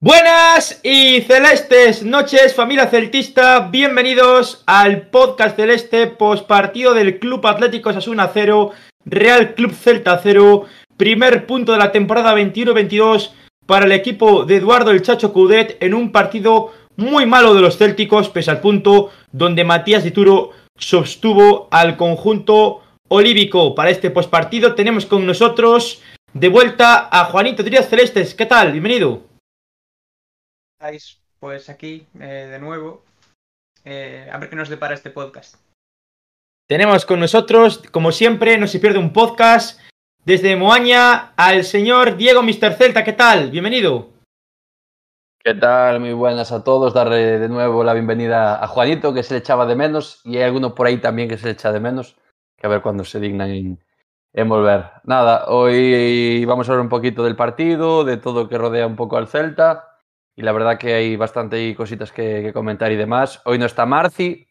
Buenas y celestes noches, familia celtista. Bienvenidos al podcast celeste postpartido del Club Atlético Sasuna 0, Real Club Celta 0. Primer punto de la temporada 21-22 para el equipo de Eduardo el Chacho Cudet en un partido muy malo de los célticos, pese al punto donde Matías Dituro sostuvo al conjunto olívico. Para este postpartido tenemos con nosotros de vuelta a Juanito Díaz Celestes. ¿Qué tal? Bienvenido estáis pues aquí eh, de nuevo. Eh, a ver qué nos depara este podcast. Tenemos con nosotros, como siempre, no se pierde un podcast. Desde Moaña al señor Diego Mister Celta, ¿qué tal? Bienvenido. ¿Qué tal? Muy buenas a todos. Darle de nuevo la bienvenida a Juanito, que se le echaba de menos, y hay alguno por ahí también que se le echa de menos, que a ver cuándo se dignan en, en volver. Nada, hoy vamos a hablar un poquito del partido, de todo lo que rodea un poco al Celta y la verdad que hay bastante cositas que, que, comentar y demás. Hoy no está Marci,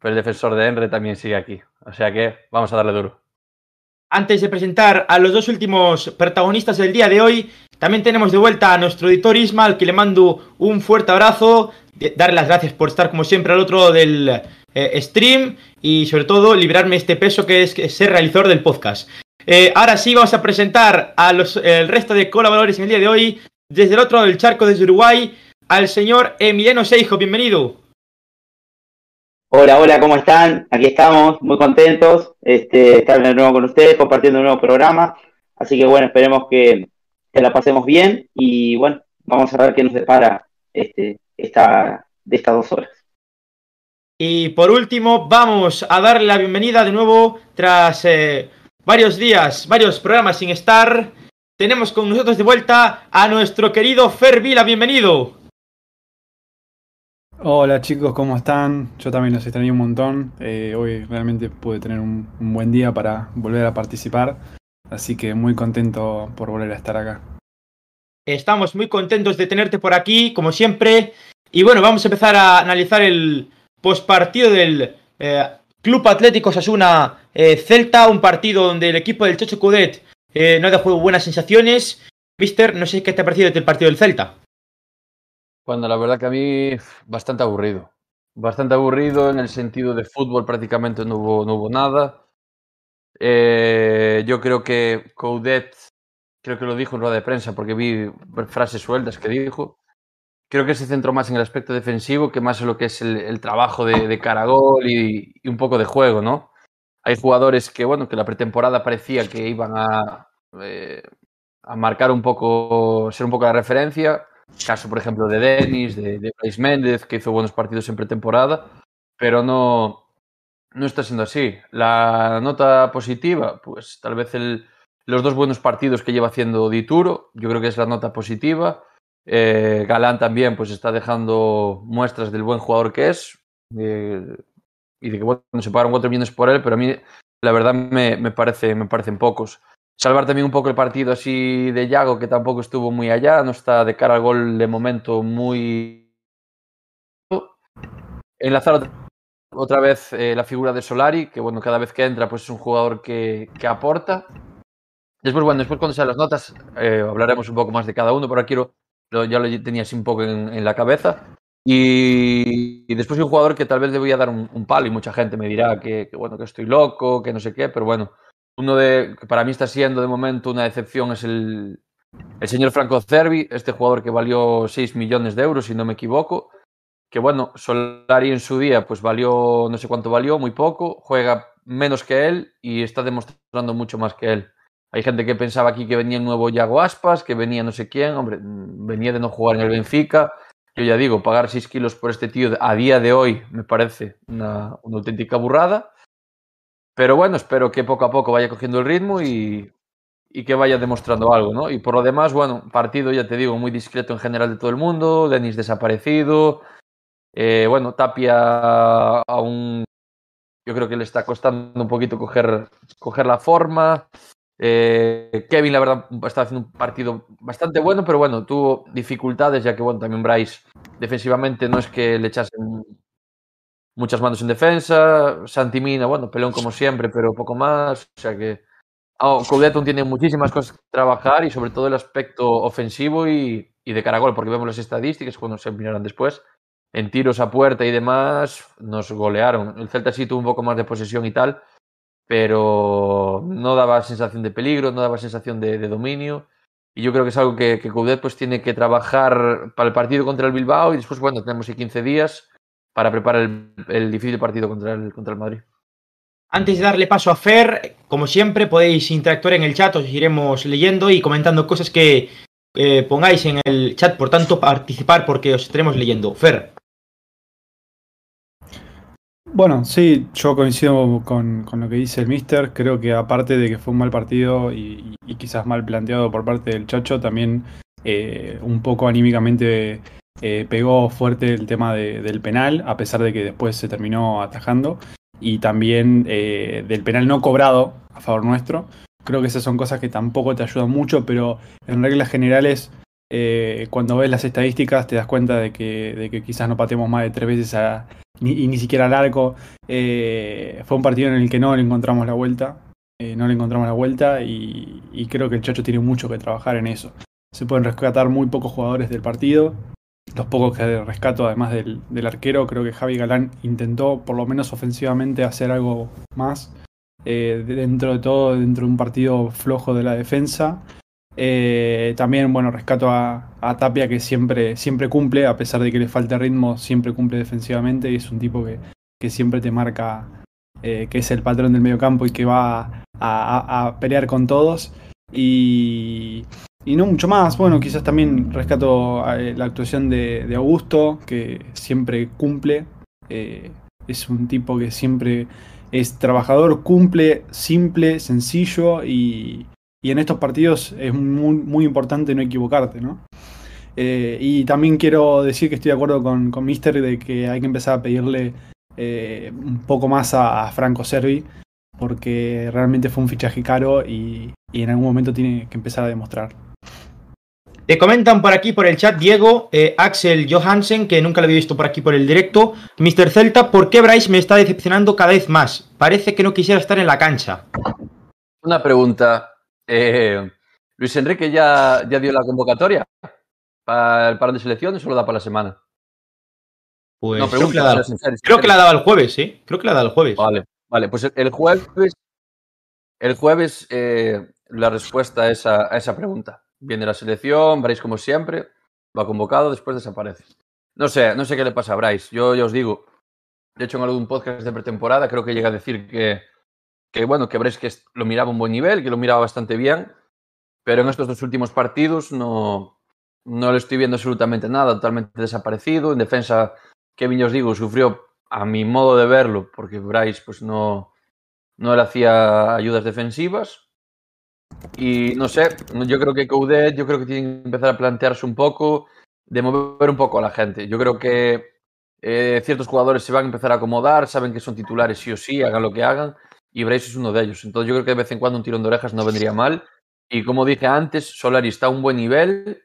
pero el defensor de Enre también sigue aquí. O sea que vamos a darle duro. Antes de presentar a los dos últimos protagonistas del día de hoy, también tenemos de vuelta a nuestro editor Isma, al que le mando un fuerte abrazo, darle las gracias por estar como siempre al otro del eh, stream y sobre todo librarme este peso que es ser realizador del podcast. Eh, ahora sí vamos a presentar a los, el resto de colaboradores en el día de hoy. Desde el otro lado del charco, desde Uruguay, al señor Emiliano Seijo. Bienvenido. Hola, hola, ¿cómo están? Aquí estamos, muy contentos este, estar de nuevo con ustedes, compartiendo un nuevo programa. Así que bueno, esperemos que, que la pasemos bien y bueno, vamos a ver qué nos depara este, esta, de estas dos horas. Y por último, vamos a darle la bienvenida de nuevo tras eh, varios días, varios programas sin estar tenemos con nosotros de vuelta a nuestro querido Fer Vila, bienvenido. Hola chicos, ¿cómo están? Yo también los extrañé un montón. Eh, hoy realmente pude tener un, un, buen día para volver a participar. Así que muy contento por volver a estar acá. Estamos muy contentos de tenerte por aquí, como siempre. Y bueno, vamos a empezar a analizar el postpartido del eh, Club Atlético Sasuna eh, Celta, un partido donde el equipo del Chocho Cudet eh, no de juego buenas sensaciones. Mister, no sé qué te ha parecido el partido del Celta. Bueno, la verdad que a mí bastante aburrido. Bastante aburrido en el sentido de fútbol prácticamente no hubo, no hubo nada. Eh, yo creo que Coudet, creo que lo dijo en rueda de prensa porque vi frases sueltas que dijo. Creo que se centró más en el aspecto defensivo que más en lo que es el, el trabajo de, de caragol y, y, un poco de juego, ¿no? hay jugadores que, bueno, que la pretemporada parecía que iban a, eh, a marcar un poco, ser un poco la referencia. Caso, por ejemplo, de Denis, de, de Brais Méndez, que hizo buenos partidos en pretemporada, pero no, no está siendo así. La nota positiva, pues tal vez el, los dos buenos partidos que lleva haciendo Dituro, yo creo que es la nota positiva. Eh, Galán también pues está dejando muestras del buen jugador que es. Eh, y de que bueno, se pagaron 4 millones por él, pero a mí la verdad me, me, parece, me parecen pocos. Salvar también un poco el partido así de Yago, que tampoco estuvo muy allá, no está de cara al gol de momento muy... Enlazar otra vez eh, la figura de Solari, que bueno, cada vez que entra pues es un jugador que, que aporta. Después, bueno, después cuando sean las notas eh, hablaremos un poco más de cada uno, pero quiero, ya lo tenía así un poco en, la cabeza. Y, después hay un jugador que tal vez le voy a dar un, un palo y mucha gente me dirá que, que, bueno, que estoy loco, que no sé qué, pero bueno, uno de, que para mí está siendo de momento una decepción es el, el señor Franco Cervi, este jugador que valió 6 millones de euros, si no me equivoco, que bueno, Solari en su día pues valió, no sé cuánto valió, muy poco, juega menos que él y está demostrando mucho más que él. Hay gente que pensaba aquí que venía el nuevo Yago Aspas, que venía no sé quién, hombre, venía de no jugar en el Benfica, yo ya digo, pagar 6 kilos por este tío a día de hoy me parece una, una, auténtica burrada. Pero bueno, espero que poco a poco vaya cogiendo el ritmo y, y, que vaya demostrando algo, ¿no? Y por lo demás, bueno, partido, ya te digo, muy discreto en general de todo el mundo, Denis desaparecido, eh, bueno, Tapia aún, yo creo que le está costando un poquito coger, coger la forma, eh, Kevin, la verdad, está haciendo un partido bastante bueno, pero bueno, tuvo dificultades, ya que bueno, también Bryce defensivamente no es que le echasen muchas manos en defensa. Santimina, bueno, peleón como siempre, pero poco más. O sea que oh, Coudeton tiene muchísimas cosas que trabajar y sobre todo el aspecto ofensivo y, y de cara a gol, porque vemos las estadísticas cuando se mirarán después. En tiros a puerta y demás, nos golearon. El Celta sí tuvo un poco más de posesión y tal, pero no daba sensación de peligro, no daba sensación de, de dominio. Y yo creo que es algo que, que Coudet pues, tiene que trabajar para el partido contra el Bilbao y después, bueno, tenemos 15 días para preparar el, el difícil partido contra el, contra el Madrid. Antes de darle paso a Fer, como siempre, podéis interactuar en el chat, os iremos leyendo y comentando cosas que eh, pongáis en el chat, por tanto, participar porque os estaremos leyendo. Fer. Bueno, sí, yo coincido con, con lo que dice el Mister. Creo que aparte de que fue un mal partido y, y quizás mal planteado por parte del Chacho, también eh, un poco anímicamente eh, pegó fuerte el tema de, del penal, a pesar de que después se terminó atajando. Y también eh, del penal no cobrado a favor nuestro. Creo que esas son cosas que tampoco te ayudan mucho, pero en reglas generales, eh, cuando ves las estadísticas, te das cuenta de que, quizás no patemos más de tres veces ni, y ni siquiera al arco. Fue un partido en el que no le encontramos la vuelta. no le encontramos la vuelta y creo que el Chacho tiene mucho que trabajar en eso. Se pueden rescatar muy pocos jugadores del partido. Los pocos que rescato, además del, del arquero, creo que Javi Galán intentó, por lo menos ofensivamente, hacer algo más. eh, de- dentro de todo, dentro de un partido flojo de la defensa. Eh, también, bueno, rescato a, a Tapia que siempre, siempre cumple, a pesar de que le falte ritmo, siempre cumple defensivamente y es un tipo que, que siempre te marca eh, que es el patrón del mediocampo y que va a pelear con todos. Y, y no mucho más. Bueno, quizás también rescato eh, la actuación de, Augusto, que siempre cumple. Eh, es un tipo que siempre es trabajador, cumple, simple, sencillo y, y en estos partidos es muy, muy importante no equivocarte, ¿no? Eh, y también quiero decir que estoy de acuerdo con, con Mister de que hay que empezar a pedirle un poco más a, a Franco Servi, porque realmente fue un fichaje caro y, y en algún momento tiene que empezar a demostrar. Te comentan por aquí, por el chat, Diego, eh, Axel Johansen, que nunca lo había visto por aquí por el directo. Mr. Celta, ¿por qué Bryce me está decepcionando cada vez más? Parece que no quisiera estar en la cancha. Una pregunta. eh, ¿Luis Enrique ya, ya dio la convocatoria para el parón de selecciones o lo da para la semana? Pues no, creo, que la, creo que daba el jueves, ¿eh? Creo que la daba el jueves. Vale, vale, pues el- jueves, el jueves eh, la respuesta a esa, a esa pregunta. Viene la selección, Bryce como siempre, va convocado, después desaparece. No sé, no sé qué le pasa a Bryce. Yo ya os digo, de hecho en algún podcast de pretemporada creo que llega a decir que, que bueno, que Bryce que lo miraba a un buen nivel, que lo miraba bastante bien, pero en estos dos últimos partidos no, no le estoy viendo absolutamente nada, totalmente desaparecido. En defensa, Kevin, ya os digo, sufrió a mi modo de verlo, porque Bryce pues no, no le hacía ayudas defensivas. Y no sé, yo creo que Coudet, yo creo que tiene que empezar a plantearse un poco, de mover un poco a la gente. Yo creo que eh, ciertos jugadores se van a empezar a acomodar, saben que son titulares sí o sí, hagan lo que hagan, y Bryce es uno de ellos. Entonces yo creo que de vez en cuando un tirón de orejas no vendría mal. Y como dije antes, Solari está a un buen nivel,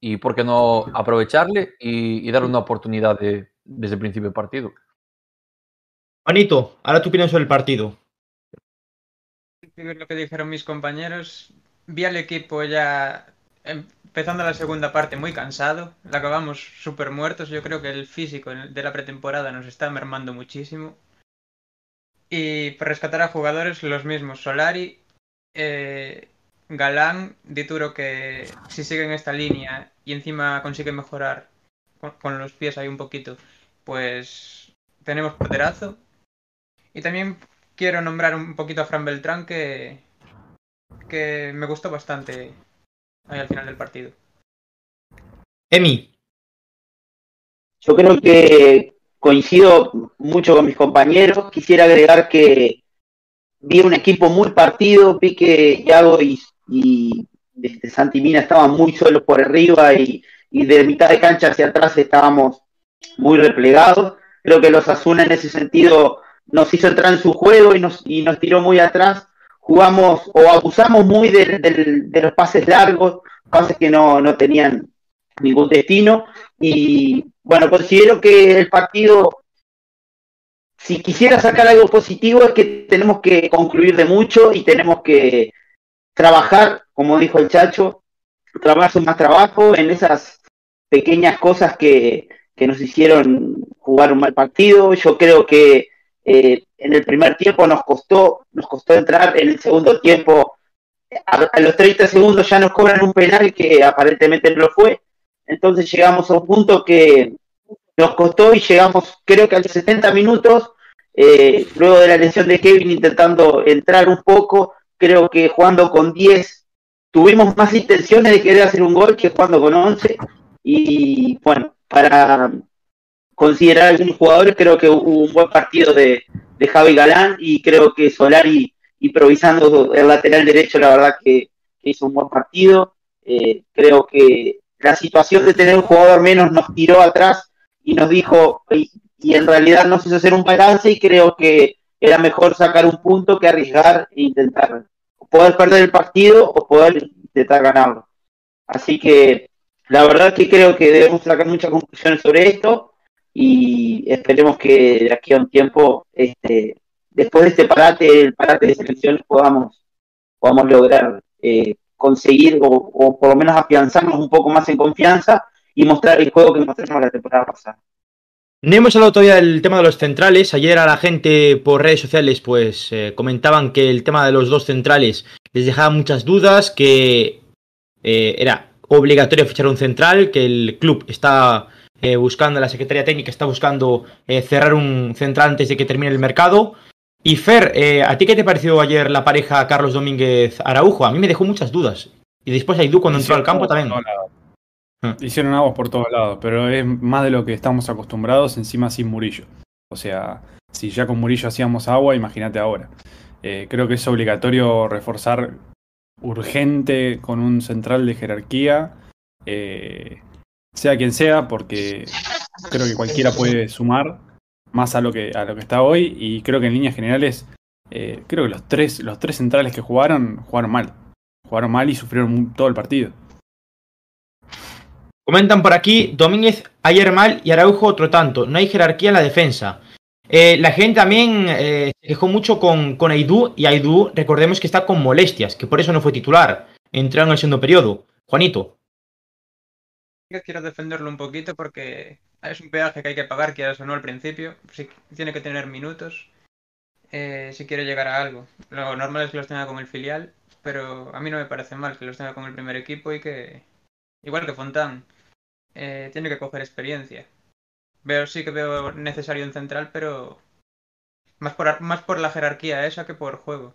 y por qué no aprovecharle y, darle una oportunidad de- desde el principio del partido. Juanito, ahora tu opinión sobre el partido. Lo que dijeron mis compañeros. Vi al equipo ya empezando la segunda parte muy cansado. La acabamos súper muertos. Yo creo que el físico de la pretemporada nos está mermando muchísimo. Y para rescatar a jugadores, los mismos. Solari, eh, Galán, Dituro, que si siguen esta línea y encima consigue mejorar con, con los pies ahí un poquito, pues tenemos porterazo. Y también quiero nombrar un poquito a Fran Beltrán que, que me gustó bastante ahí al final del partido. Emi, Yo creo que coincido mucho con mis compañeros. Quisiera agregar que vi un equipo muy partido, vi que Yago y, y este, Santi Mina estaban muy solos por arriba y, y de mitad de cancha hacia atrás estábamos muy replegados. Creo que los Asuna en ese sentido nos hizo entrar en su juego y nos, y nos tiró muy atrás. Jugamos o abusamos muy de, de, los pases largos, pases que no, no tenían ningún destino. Y bueno, considero que el partido, si quisiera sacar algo positivo, es que tenemos que concluir de mucho y tenemos que trabajar, como dijo el Chacho, trabajar más trabajo en esas pequeñas cosas que, que nos hicieron jugar un mal partido. Yo creo que eh, en el primer tiempo nos costó, nos costó entrar, en el segundo tiempo, a, los 30 segundos ya nos cobran un penal que aparentemente no lo fue. Entonces llegamos a un punto que nos costó y llegamos, creo que a los 70 minutos, eh, luego de la lesión de Kevin intentando entrar un poco, creo que jugando con 10 tuvimos más intenciones de querer hacer un gol que jugando con 11. Y bueno, para considerar algunos jugadores, creo que hubo un buen partido de, de Javi Galán y creo que Solari improvisando el lateral derecho, la verdad que, hizo un buen partido. Eh, creo que la situación de tener un jugador menos nos tiró atrás y nos dijo, y, en realidad nos hizo hacer un balance y creo que era mejor sacar un punto que arriesgar e intentar poder perder el partido o poder intentar ganarlo. Así que la verdad que creo que debemos sacar muchas conclusiones sobre esto y esperemos que de aquí a un tiempo, este, después de este parate, el parate de selecciones, podamos, podamos lograr eh, conseguir o, por lo menos afianzarnos un poco más en confianza y mostrar el juego que mostramos la temporada pasada. No hemos hablado todavía del tema de los centrales. Ayer a la gente por redes sociales pues eh, comentaban que el tema de los dos centrales les dejaba muchas dudas, que eh, era obligatorio fichar un central, que el club está eh, buscando, la Secretaría Técnica está buscando eh, cerrar un central antes de que termine el mercado. Y Fer, eh, ¿a ti qué te pareció ayer la pareja Carlos Domínguez Araujo? A mí me dejó muchas dudas. Y después Aidú cuando entró al campo también. Ah. Hicieron aguas por todos lados, pero es más de lo que estamos acostumbrados, encima sin Murillo. O sea, si ya con Murillo hacíamos agua, imagínate ahora. creo que es obligatorio reforzar urgente con un central de jerarquía. Eh, sea quien sea, porque creo que cualquiera puede sumar más a lo que, a lo que está hoy. Y creo que en líneas generales, eh, creo que los tres, los tres centrales que jugaron, jugaron mal. Jugaron mal y sufrieron todo el partido. Comentan por aquí, Domínguez ayer mal y Araujo otro tanto. No hay jerarquía en la defensa. Eh, la gente también eh, se quejó mucho con, con Aidú y Aidú, recordemos que está con molestias, que por eso no fue titular. Entró en el segundo periodo. Juanito quiero defenderlo un poquito porque es un peaje que hay que pagar, quieras o no al principio. Si tiene que tener minutos eh, si quiere llegar a algo. Lo normal es que los tenga con el filial, pero a mí no me parece mal que los tenga con el primer equipo y que, igual que Fontán, eh, tiene que coger experiencia. Veo, sí que veo necesario un central, pero más por, más por la jerarquía esa que por juego.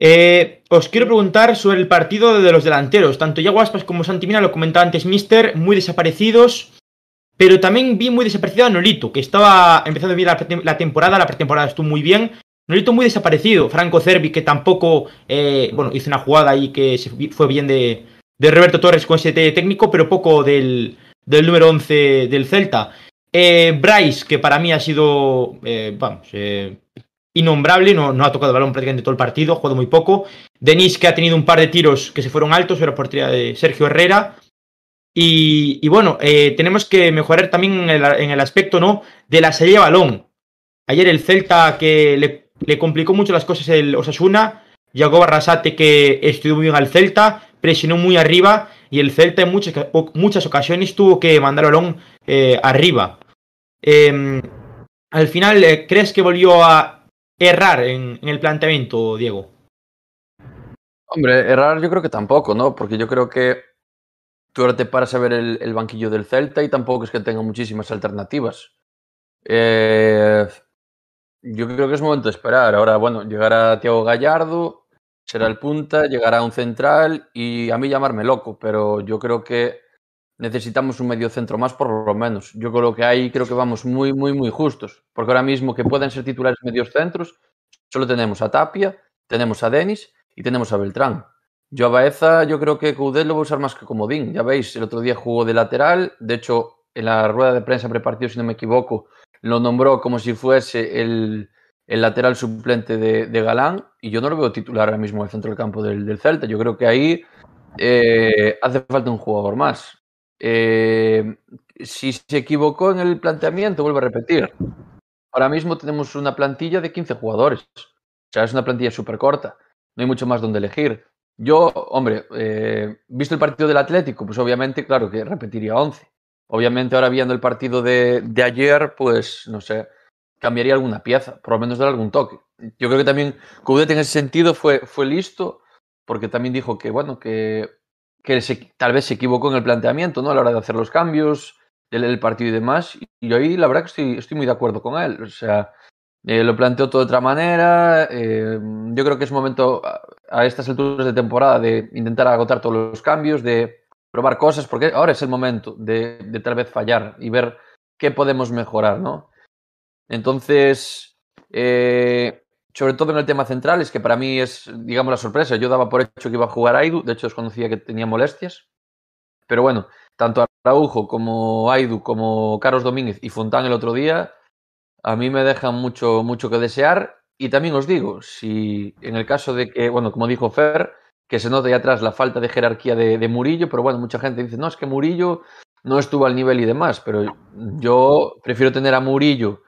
Eh, os quiero preguntar sobre el partido de los delanteros. Tanto Yago Aspas como Santimina, lo comentaba antes Mister, muy desaparecidos. Pero también vi muy desaparecido a Nolito, que estaba empezando bien la, temporada, la pretemporada estuvo muy bien. Nolito muy desaparecido. Franco Cervi, que tampoco, eh, bueno, hizo una jugada ahí que fue bien de, Roberto Torres con ese técnico, pero poco del, número 11 del Celta. Eh, Bryce, que para mí ha sido, vamos, innombrable, no, no ha tocado el balón prácticamente todo el partido, ha jugado muy poco. Denis, que ha tenido un par de tiros que se fueron altos, era portería de Sergio Herrera. Y, bueno, eh, tenemos que mejorar también en el, aspecto ¿no? de la salida de balón. Ayer el Celta que le, complicó mucho las cosas el Osasuna, llegó Barrasate que estuvo muy bien al Celta, presionó muy arriba y el Celta en muchas, muchas ocasiones tuvo que mandar balón eh, arriba. Em, al final, eh, ¿crees que volvió a errar en, el planteamiento, Diego? Hombre, errar yo creo que tampoco, ¿no? Porque yo creo que tú ahora te paras a ver el, banquillo del Celta y tampoco es que tenga muchísimas alternativas. Eh, yo creo que es momento de esperar. Ahora, bueno, llegará Tiago Gallardo, será el punta, llegará un central y a mí llamarme loco, pero yo creo que necesitamos un medio centro más por lo menos. Yo creo que ahí creo que vamos muy, muy, muy justos. Porque ahora mismo que pueden ser titulares medios centros, solo tenemos a Tapia, tenemos a Denis y tenemos a Beltrán. Yo a Baeza, yo creo que Coudet lo va a usar más que comodín. Ya veis, el otro día jugó de lateral. De hecho, en la rueda de prensa prepartido, si no me equivoco, lo nombró como si fuese el, lateral suplente de, Galán. Y yo no lo veo titular ahora mismo en el centro del campo del, Celta. Yo creo que ahí eh, hace falta un jugador más. Eh, si se equivocó en el planteamiento, vuelvo a repetir. Ahora mismo tenemos una plantilla de 15 jugadores. O sea, es una plantilla súper corta. No hay mucho más donde elegir. Yo, hombre, eh, visto el partido del Atlético, pues obviamente, claro que repetiría 11. Obviamente ahora viendo el partido de, de ayer, pues no sé, cambiaría alguna pieza, por lo menos dar algún toque. Yo creo que también Coudet en ese sentido fue, fue listo, porque también dijo que, bueno, que, que tal vez se equivocó en el planteamiento, ¿no? A la hora de hacer los cambios, el, partido y demás. Y ahí la verdad que estoy, estoy muy de acuerdo con él. O sea, eh, lo planteó todo de otra manera. Eh, yo creo que es momento a, a, estas alturas de temporada de intentar agotar todos los cambios, de probar cosas, porque ahora es el momento de, de tal vez fallar y ver qué podemos mejorar, ¿no? Entonces, eh, sobre todo en el tema central, es que para mí es, digamos, la sorpresa. Yo daba por hecho que iba a jugar Aidu, de hecho desconocía que tenía molestias. Pero bueno, tanto Araujo como Aidu, como Carlos Domínguez y Fontán el otro día, a mí me dejan mucho, mucho que desear. Y también os digo, si en el caso de que, bueno, como dijo Fer, que se nota ahí atrás la falta de jerarquía de, de, Murillo, pero bueno, mucha gente dice, no, es que Murillo no estuvo al nivel y demás, pero yo prefiero tener a Murillo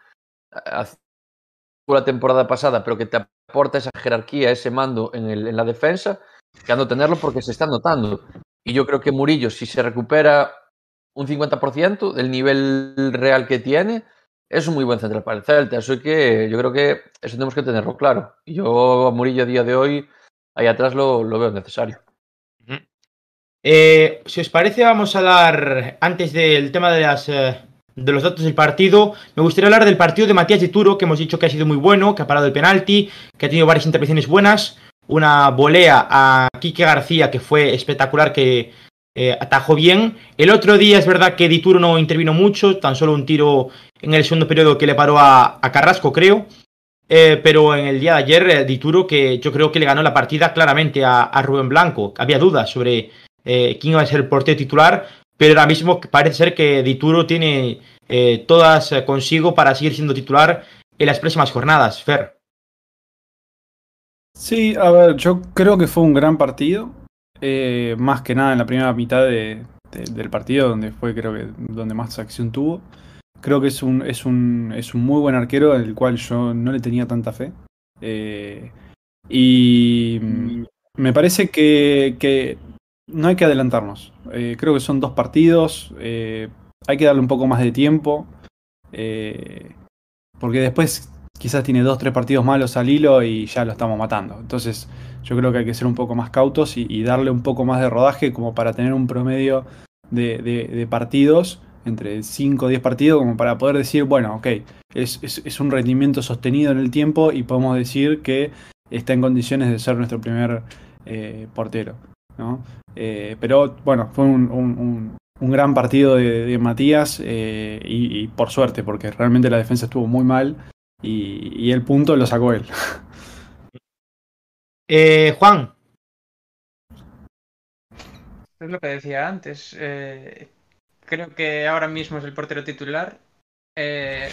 la temporada pasada, pero que te aporta esa jerarquía, ese mando en, el, en la defensa, que ando tenerlo porque se está notando. Y yo creo que Murillo, si se recupera un 50% del nivel real que tiene, es un muy buen central para el Celta. Así que yo creo que eso tenemos que tenerlo claro. Y yo a Murillo a día de hoy, ahí atrás lo, lo veo necesario. Eh, si os parece, vamos a dar, antes del tema de las... Eh de los datos del partido. Me gustaría hablar del partido de Matías de Turo, que hemos dicho que ha sido muy bueno, que ha parado el penalti, que ha tenido varias intervenciones buenas. Una volea a Quique García, que fue espectacular, que eh, atajó bien. El otro día es verdad que Dituro no intervino mucho, tan solo un tiro en el segundo periodo que le paró a, Carrasco, creo. Eh, pero en el día de ayer, eh, Dituro, que yo creo que le ganó la partida claramente a, a Rubén Blanco. Había dudas sobre quién iba a ser el portero titular pero ahora mismo parece ser que Dituro tiene eh, todas consigo para seguir siendo titular en las próximas jornadas, Fer. Sí, a ver, yo creo que fue un gran partido, eh, más que nada en la primera mitad de, de, del partido, donde fue creo que donde más acción tuvo. Creo que es un, es un, es un muy buen arquero, el cual yo no le tenía tanta fe. Eh, y me parece que, que no hay que adelantarnos. Eh, creo que son dos partidos. Eh, hay que darle un poco más de tiempo. Eh, porque después quizás tiene dos, tres partidos malos al hilo y ya lo estamos matando. Entonces yo creo que hay que ser un poco más cautos y, darle un poco más de rodaje como para tener un promedio de, partidos entre 5 o 10 partidos como para poder decir, bueno, ok, es, un rendimiento sostenido en el tiempo y podemos decir que está en condiciones de ser nuestro primer portero. ¿No? Eh, pero bueno, fue un, un, un gran partido de, de Matías eh, y, y, por suerte, porque realmente la defensa estuvo muy mal y, y el punto lo sacó él. Eh, Juan. Es lo que decía antes. Eh, creo que ahora mismo es el portero titular. Eh,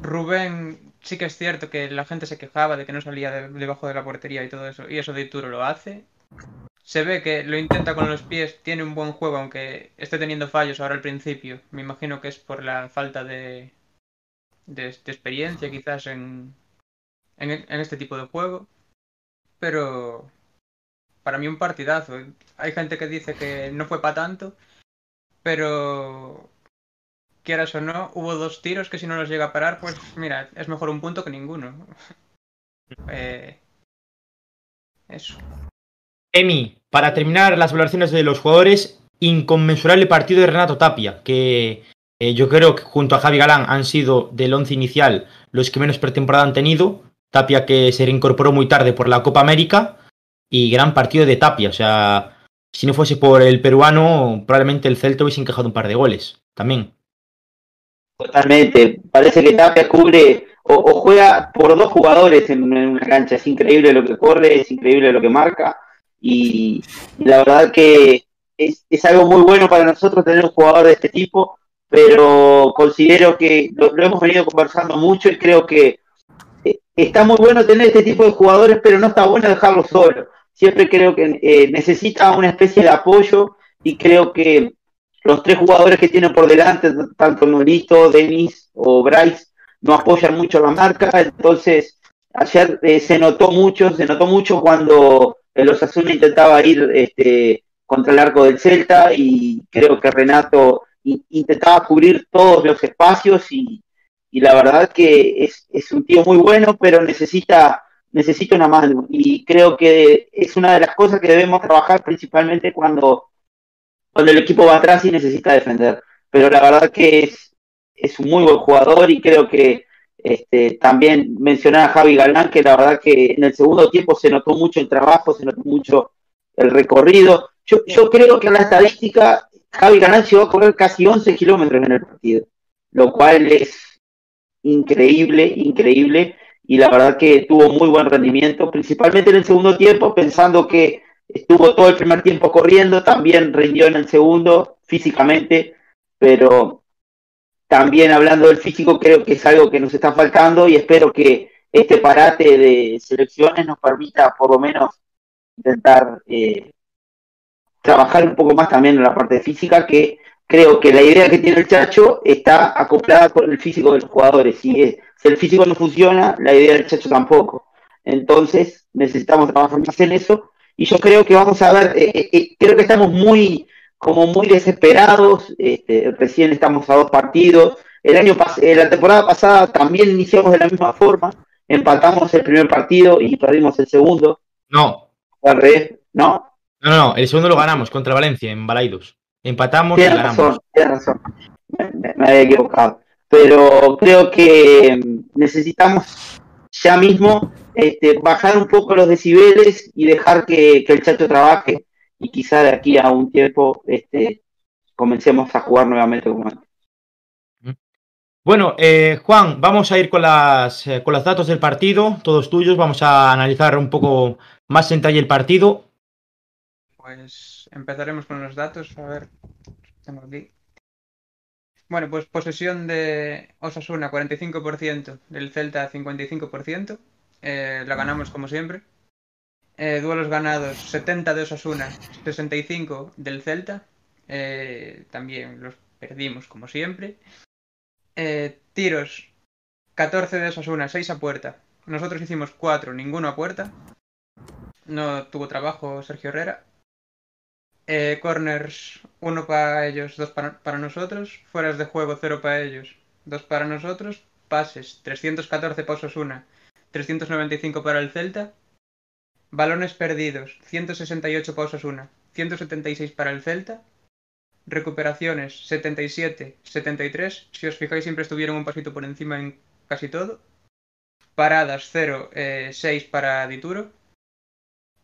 Rubén, sí que es cierto que la gente se quejaba de que no salía de, debajo de la portería y todo eso, y eso de Turo lo hace. Se ve que lo intenta con los pies, tiene un buen juego, aunque esté teniendo fallos ahora al principio. Me imagino que es por la falta de, de, experiencia quizás en, en, en, este tipo de juego. Pero para mí un partidazo. Hay gente que dice que no fue para tanto, pero quieras o no, hubo dos tiros que si no los llega a parar, pues mira, es mejor un punto que ninguno. eh, eso. Emi, para terminar las valoraciones de los jugadores, inconmensurable partido de Renato Tapia, que eh, yo creo que junto a Javi Galán han sido del once inicial los que menos pretemporada han tenido. Tapia que se reincorporó muy tarde por la Copa América y gran partido de Tapia. O sea, si no fuese por el peruano, probablemente el Celta hubiese encajado un par de goles también. Totalmente. Parece que Tapia cubre o, juega por dos jugadores en, una cancha. Es increíble lo que corre, es increíble lo que marca. Y, la verdad que es, es, algo muy bueno para nosotros tener un jugador de este tipo, pero considero que lo, hemos venido conversando mucho y creo que eh, está muy bueno tener este tipo de jugadores, pero no está bueno dejarlo solo. Siempre creo que eh, necesita una especie de apoyo y creo que los tres jugadores que tienen por delante, tanto Norito, Denis o Bryce, no apoyan mucho la marca, entonces ayer eh, se notó mucho, se notó mucho cuando el Osasuna intentaba ir este, contra el arco del Celta y creo que Renato intentaba cubrir todos los espacios y, la verdad que es, es, un tío muy bueno, pero necesita, necesita una mano y creo que es una de las cosas que debemos trabajar principalmente cuando, cuando el equipo va atrás y necesita defender. Pero la verdad que es, es un muy buen jugador y creo que este, también mencionar a Javi Galán, que la verdad que en el segundo tiempo se notó mucho el trabajo, se notó mucho el recorrido. Yo, yo creo que en la estadística Javi Galán llegó a correr casi 11 kilómetros en el partido, lo cual es increíble, increíble, y la verdad que tuvo muy buen rendimiento, principalmente en el segundo tiempo, pensando que estuvo todo el primer tiempo corriendo, también rindió en el segundo físicamente, pero también hablando del físico, creo que es algo que nos está faltando y espero que este parate de selecciones nos permita por lo menos intentar eh, trabajar un poco más también en la parte física, que creo que la idea que tiene el Chacho está acoplada con el físico de los jugadores. Si, si el físico no funciona, la idea del Chacho tampoco. Entonces necesitamos trabajar más en eso y yo creo que vamos a ver, eh, eh, creo que estamos muy como muy desesperados, este, recién estamos a dos partidos. El año eh, la temporada pasada también iniciamos de la misma forma, empatamos el primer partido y perdimos el segundo. No. Al revés, ¿no? No, no, el segundo lo ganamos contra Valencia en Balaidos. Empatamos y ganamos. Razón, tienes razón, me, me, había equivocado. Pero creo que necesitamos ya mismo este, bajar un poco los decibeles y dejar que, que el chato trabaje y quizá de aquí a un tiempo este, comencemos a jugar nuevamente como antes. Bueno, eh, Juan, vamos a ir con las eh, con los datos del partido, todos tuyos. Vamos a analizar un poco más en detalle el partido. Pues empezaremos con los datos. A ver, tengo aquí. Bueno, pues posesión de Osasuna 45%, del Celta 55%. Eh, la ganamos como siempre. Eh, duelos ganados 70 de Osasuna, 65 del Celta. Eh, también los perdimos como siempre. Eh, tiros 14 de Osasuna, 6 a puerta. Nosotros hicimos 4, ninguno a puerta. No tuvo trabajo Sergio Herrera. corners 1 para ellos, 2 para, para nosotros. Fueras de juego 0 para ellos, 2 para nosotros. Pases 314 para Osasuna, 395 para el Celta. Balones perdidos, 168 para Osasuna, 176 para el Celta. Recuperaciones, 77, 73. Si os fijáis, siempre estuvieron un pasito por encima en casi todo. Paradas, 0, 6 eh, para Dituro.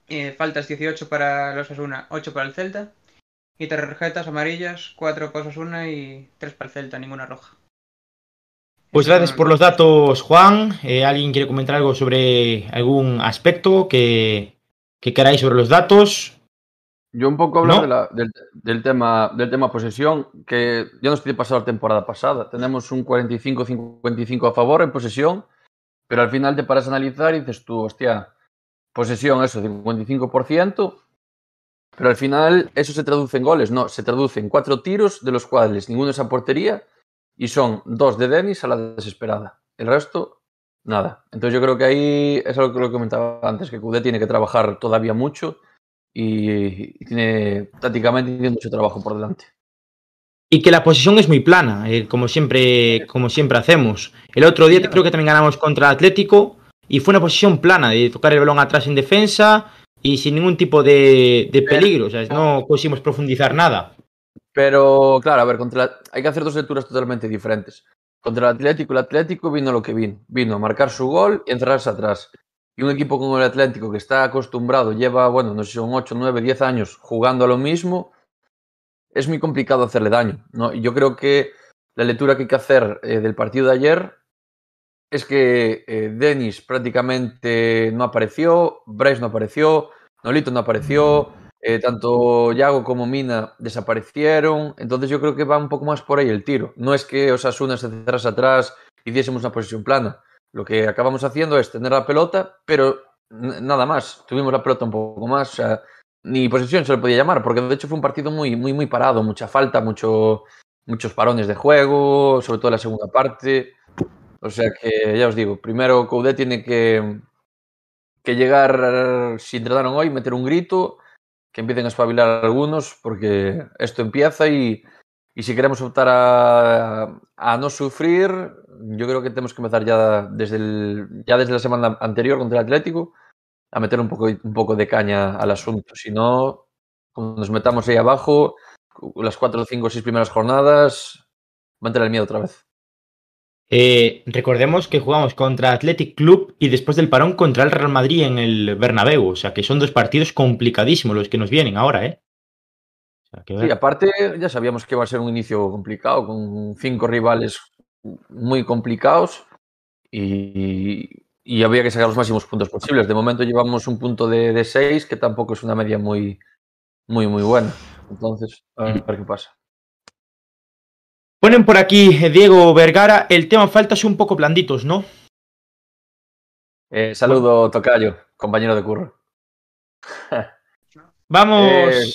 Eh, faltas, 18 para los Osasuna, 8 para el Celta. Y tarjetas amarillas, 4 para Osasuna y 3 para el Celta, ninguna roja. Pues gracias por los datos, Juan. Eh, ¿Alguien quiere comentar algo sobre algún aspecto que, queráis sobre los datos? Yo un poco hablo del, tema, del tema posesión, que ya nos tiene pasado la temporada pasada. Tenemos un 45-55 a favor en posesión, pero al final te paras a analizar y dices tú, hostia, posesión, eso, 55%, pero al final eso se traduce en goles. No, se traduce en cuatro tiros, de los cuales ninguno es a portería y son dos de Denis a la desesperada. El resto, nada. Entonces yo creo que ahí es algo que lo comentaba antes, que Cudé tiene que trabajar todavía mucho y, tiene prácticamente tiene mucho trabajo por delante. Y que la posición es muy plana, eh, como, siempre, como siempre hacemos. El otro día creo que también ganamos contra el Atlético y fue una posición plana, de tocar el balón atrás en defensa y sin ningún tipo de, de peligro. O sea, no quisimos profundizar nada. Pero, claro, a ver, hay que hacer dos lecturas totalmente diferentes. Contra el Atlético, el Atlético vino lo que vino. Vino a marcar su gol y encerrarse atrás. Y un equipo como el Atlético, que está acostumbrado, lleva, bueno, no sé son 8, 9, 10 años jugando a lo mismo, es muy complicado hacerle daño. ¿no? Yo creo que la lectura que hay que hacer eh, del partido de ayer es que eh, Denis prácticamente no apareció, Bryce no apareció, Nolito no apareció, eh, tanto Yago como Mina desaparecieron, entonces yo creo que va un poco más por ahí el tiro. No es que Osasuna se cerrase atrás y diésemos una posición plana. Lo que acabamos haciendo es tener la pelota, pero nada más. Tuvimos la pelota un poco más. O sea, ni posición se le podía llamar, porque de hecho fue un partido muy, muy, muy parado, mucha falta, mucho, muchos parones de juego, sobre todo en la segunda parte. O sea que ya os digo, primero Coudet tiene que, que llegar, si entrenaron hoy, meter un grito, empiecen a espabilar algunos, porque esto empieza y, y si queremos optar a, a, no sufrir, yo creo que tenemos que empezar ya desde, el, ya desde la semana anterior contra el Atlético a meter un poco, un poco de caña al asunto. Si no, cuando nos metamos ahí abajo, las cuatro, cinco, seis primeras jornadas, va a entrar el miedo otra vez. Eh, recordemos que jugamos contra Athletic Club y después del parón contra el Real Madrid en el Bernabéu. O sea que son dos partidos complicadísimos los que nos vienen ahora, ¿eh? O sea, que... Sí, aparte ya sabíamos que va a ser un inicio complicado, con cinco rivales muy complicados y, y había que sacar los máximos puntos posibles. De momento llevamos un punto de, de seis, que tampoco es una media muy, muy, muy buena. Entonces, a ver qué pasa. Ponen por aquí, eh, Diego Vergara, el tema faltas un poco blanditos, ¿no? Eh, saludo. Tocayo, compañero de curro. Vamos. Eh...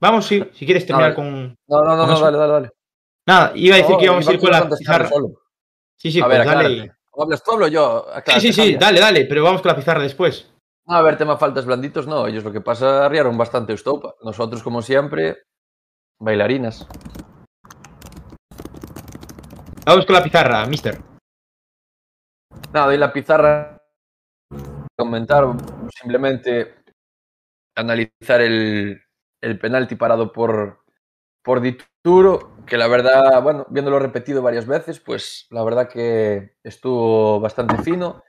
Vamos, sí, si quieres terminar no, con. No, no, no, no, dale, dale, dale. Nada, iba a decir no, que íbamos a ir con la pizarra. Solo. Sí, sí, a pues ver, dale. ¿O hablas tú o hablo yo? Aclárate, sí, sí, sí, dale, dale, pero vamos con la pizarra después. A ver, tema faltas blanditos, no. Ellos lo que pasa arriaron bastante Eustopa. Nosotros, como siempre, bailarinas. Vamos con la pizarra, mister. Nada, y la pizarra. Comentar, simplemente analizar el, el penalti parado por, por Dituro, que la verdad, bueno, viéndolo repetido varias veces, pues la verdad que estuvo bastante fino.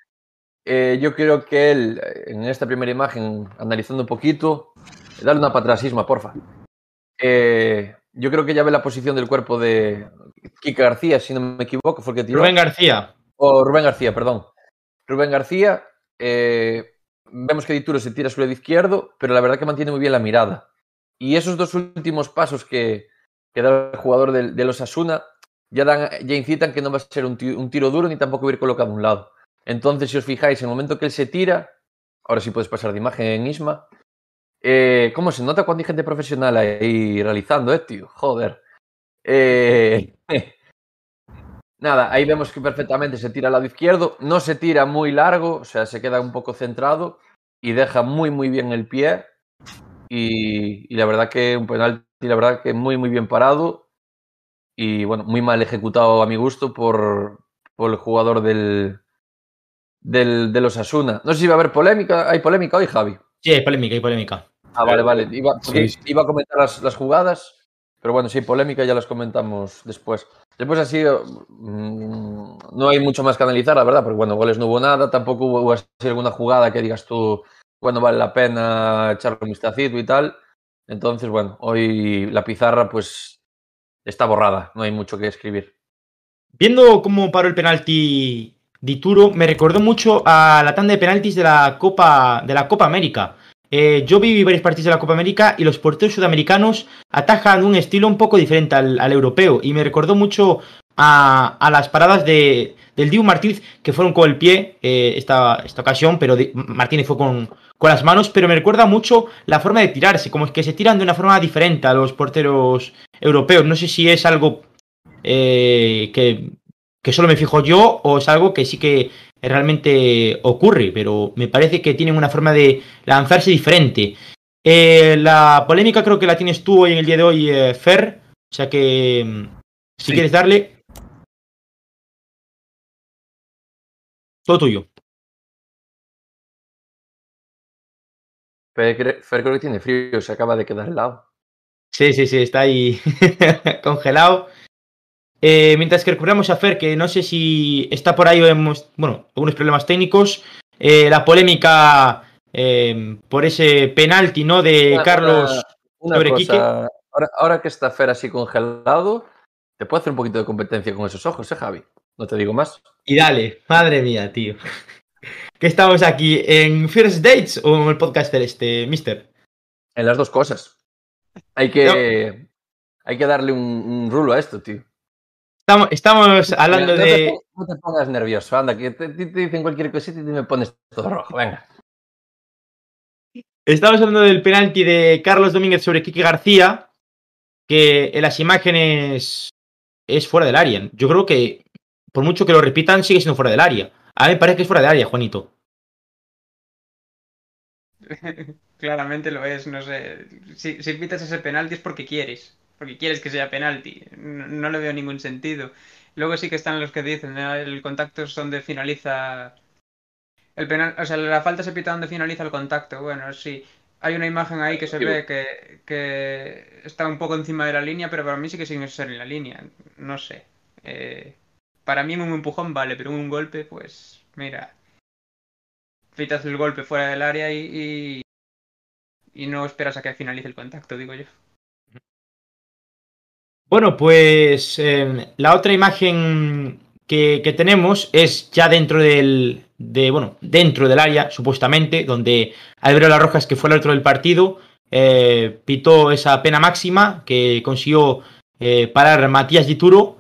Eh, yo creo que él, en esta primera imagen, analizando un poquito, darle una patrasisma, porfa. Eh, yo creo que ya ve la posición del cuerpo de Kika García, si no me equivoco, fue el que tiró. Rubén García. O Rubén García, perdón. Rubén García, eh, vemos que Dituro se tira su lado izquierdo, pero la verdad que mantiene muy bien la mirada. Y esos dos últimos pasos que, que da el jugador de, de los Asuna ya, dan, ya incitan que no va a ser un tiro, un tiro duro ni tampoco va a ir colocado a un lado. Entonces, si os fijáis, en el momento que él se tira, ahora sí puedes pasar de imagen en Isma, eh, ¿cómo se nota cuando hay gente profesional ahí realizando, eh, tío? Joder. Eh, nada, ahí vemos que perfectamente se tira al lado izquierdo, no se tira muy largo, o sea, se queda un poco centrado y deja muy, muy bien el pie. Y, y la verdad que un penalti, la verdad que muy, muy bien parado y bueno, muy mal ejecutado a mi gusto por, por el jugador del, del, de los Asuna. No sé si va a haber polémica. ¿Hay polémica hoy, Javi? Sí, hay polémica, hay polémica. Ah, vale, vale. Iba, sí. iba a comentar las, las, jugadas, pero bueno, sí, polémica ya las comentamos después. Después ha sido. Mmm, no hay mucho más que analizar, la verdad, porque bueno, goles no hubo nada, tampoco hubo así alguna jugada que digas tú, bueno, vale la pena echarle un vistacito y tal. Entonces, bueno, hoy la pizarra, pues está borrada, no hay mucho que escribir. Viendo cómo paró el penalti Dituro me recordó mucho a la tanda de penaltis de la Copa, de la Copa América. Eh, yo vi varios partidos de la Copa América y los porteros sudamericanos atajan un estilo un poco diferente al, europeo y me recordó mucho a, a las paradas de, del Dibu Martínez que fueron con el pie eh, esta, esta ocasión, pero Martínez fue con, con las manos, pero me recuerda mucho la forma de tirarse, como es que se tiran de una forma diferente a los porteros europeos. No sé si es algo eh, que que solo me fijo yo o es algo que sí que realmente ocurre, pero me parece que tienen una forma de lanzarse diferente. Eh, la polémica creo que la tienes tú hoy en el día de hoy, eh, Fer, o sea que mm, si sí. quieres darle... Todo tuyo. Fer, Fer creo que tiene frío, se acaba de quedar helado. Sí, sí, sí, está ahí congelado. Eh, mientras que recuperamos a Fer, que no sé si está por ahí, hemos, bueno, algunos problemas técnicos. Eh, la polémica eh, por ese penalti, ¿no? De una, Carlos una, una cosa, ahora, ahora, que está Fer así congelado, te puedo hacer un poquito de competencia con esos ojos, ¿eh, Javi? No te digo más. Y dale, madre mía, tío. ¿Qué estamos aquí? ¿En First Dates o en el podcast este, mister? En las dos cosas. Hay que, no. hay que darle un, un rulo a esto, tío. Estamos, estamos hablando no, de. Te, no te pongas nervioso, anda, que te, te, dicen cualquier cosita y me pones todo rojo, venga. Estamos hablando del penalti de Carlos Domínguez sobre Kike García, que en las imágenes es fuera del área. Yo creo que, por mucho que lo repitan, sigue siendo fuera del área. A mí me parece que es fuera del área, Juanito. Claramente lo es, no sé. Si, si pitas ese penalti es porque quieres. Porque quieres que sea penalti. No, no le veo ningún sentido. Luego sí que están los que dicen, "Ah, el contacto es donde finaliza. El penal, o sea, la falta se pita donde finaliza el contacto. Bueno, sí. Hay una imagen ahí que se ve que, que está un poco encima de la línea, pero para mí sí que sigue ser en la línea. No sé. Eh, para mí un empujón vale, pero un golpe, pues, mira. Pitas el golpe fuera del área y, y, y no esperas a que finalice el contacto, digo yo. Bueno, pues eh, la otra imagen que, tenemos es ya dentro del, de, bueno, dentro del área, supuestamente, donde Álvaro Las Rojas, que fue el otro del partido, eh, pitó esa pena máxima que consiguió eh, parar Matías Dituro.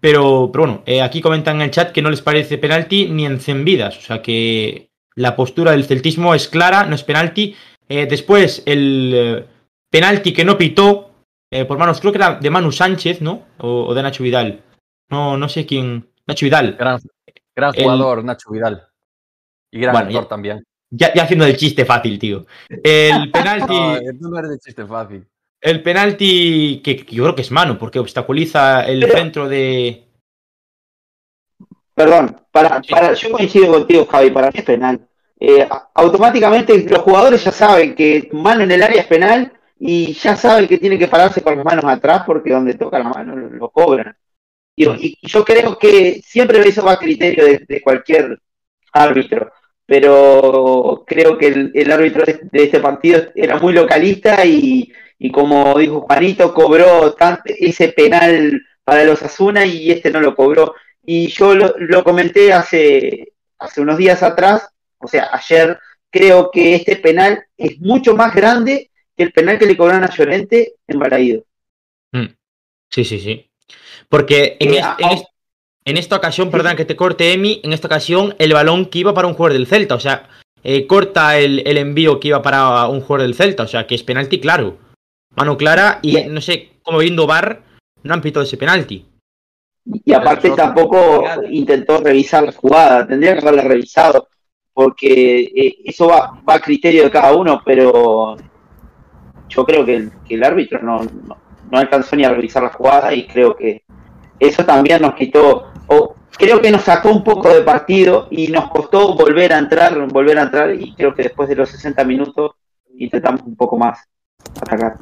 Pero, pero bueno, eh, aquí comentan en el chat que no les parece penalti ni en vidas. O sea que la postura del celtismo es clara, no es penalti. Después, el penalti que no pitó eh, por manos, creo que era de Manu Sánchez, ¿no? O, o de Nacho Vidal. No, no sé quién. Nacho Vidal. Gran, gran El- jugador, Nacho Vidal. Y gran Bueno, actor ya- también. Ya, ya haciendo el chiste fácil, tío. El penalti. No, eh, no eres de chiste fácil. El penalti que, que yo creo que es mano, porque obstaculiza el Pero- centro de. Perdón, para, para, yo coincido contigo, Javi, para mí es penal. Eh, automáticamente los jugadores ya saben que mano en el área es penal y ya saben que tienen que pararse con las manos atrás porque donde toca la mano lo, lo cobran. Y, y yo creo que siempre eso va a criterio de, de cualquier árbitro, pero creo que el, el árbitro de, de este partido era muy localista y, y como dijo Juanito, cobró ese penal para los Asuna y este no lo cobró. Y yo lo, lo comenté hace, hace unos días atrás, o sea, ayer, creo que este penal es mucho más grande que el penal que le cobraron a Llorente en Balaído. Sí, sí, sí. Porque en, Eh, es- a- en es- en esta ocasión, perdón que te corte, Emi, en esta ocasión el balón que iba para un jugador del Celta, o sea, eh, corta el, el envío que iba para un jugador del Celta, o sea, que es penalti claro. Mano clara y Bien. no sé, como viendo VAR, no han pitado ese penalti. Y aparte Eso- tampoco intentó revisar la jugada, tendría que haberla revisado, porque eh, eso va, va a criterio de cada uno, pero yo creo que el, que el árbitro no, no, no alcanzó ni a revisar la jugada y creo que eso también nos quitó, o creo que nos sacó un poco de partido y nos costó volver a entrar, volver a entrar y creo que después de los 60 minutos intentamos un poco más atacar.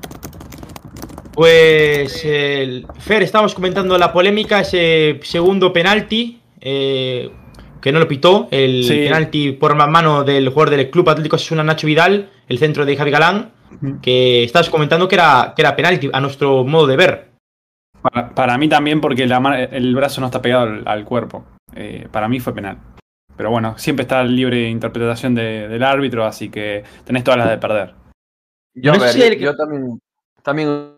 Pues, el Fer, estábamos comentando la polémica, ese segundo penalti, eh, que no lo pitó, el Sí. penalti por ma- mano del jugador del Club Atlético Osasuna Nacho Vidal, el centro de Javi Galán, que estabas comentando que era, que era penalti, a nuestro modo de ver. Para, para mí también porque la el brazo no está pegado al, al cuerpo. Eh, para mí fue penal. Pero bueno, siempre está libre interpretación de- del árbitro, así que tenés todas las de perder. Yo, No a ver, sé yo, el- yo también, también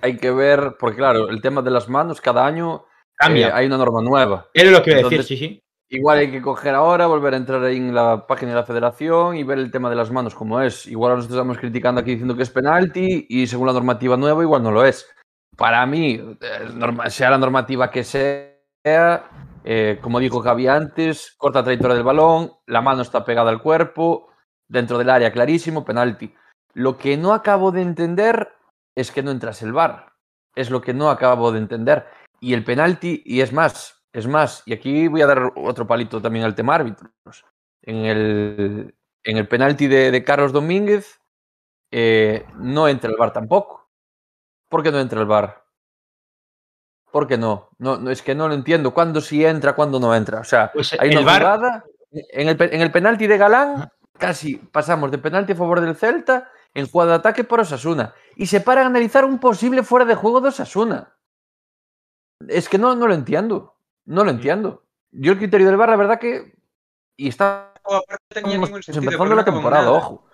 hay que ver, porque claro, el tema de las manos, cada año Cambia. eh, hay una norma nueva. Era lo que iba a decir, sí, sí. Igual hay que coger ahora, volver a entrar en la página de la federación y ver el tema de las manos como es. Igual nosotros estamos criticando aquí diciendo que es penalti y según la normativa nueva igual no lo es. Para mí, eh, sea la normativa que sea, eh, como dijo Javi antes, corta trayectoria del balón, la mano está pegada al cuerpo, dentro del área clarísimo, penalti. Lo que no acabo de entender es que no entras el VAR. Es lo que no acabo de entender. Y el penalti, y es más, es más, y aquí voy a dar otro palito también al tema árbitros. En el, en el penalti de, de Carlos Domínguez eh, no entra el VAR tampoco. ¿Por qué no entra el VAR? ¿Por qué no? No, no? Es que no lo entiendo. ¿Cuándo sí entra, cuándo no entra? O sea, Pues hay una jugada. En el, en el penalti de Galán, casi pasamos de penalti a favor del Celta en jugada de ataque por Osasuna. Y se para a analizar un posible fuera de juego de Osasuna. Es que no, no lo entiendo. No lo entiendo. Yo el criterio del VAR, la verdad que. Y está no tenía ningún sentido. empezando la temporada, ojo.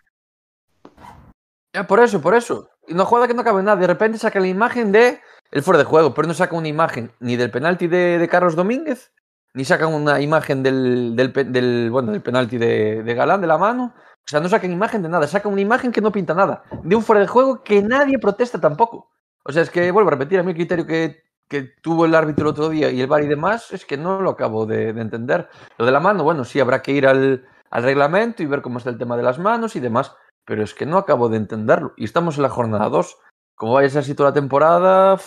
Ya, por eso, por eso. Y Una jugada que no cabe nada. De repente saca la imagen de el fuera de juego, pero no saca una imagen ni del penalti de, de Carlos Domínguez, ni sacan una imagen del, del, del, bueno, del penalti de, de Galán de la mano. O sea, no sacan imagen de nada, sacan una imagen que no pinta nada. De un fuera de juego que nadie protesta tampoco. O sea, es que vuelvo a repetir, a mí el criterio que, que tuvo el árbitro el otro día y el VAR y demás es que no lo acabo de, de entender. Lo de la mano, bueno, sí, habrá que ir al, al reglamento y ver cómo está el tema de las manos y demás. pero es que no acabo de entenderlo. Y estamos en la jornada 2. Como vaya a ser así toda la temporada,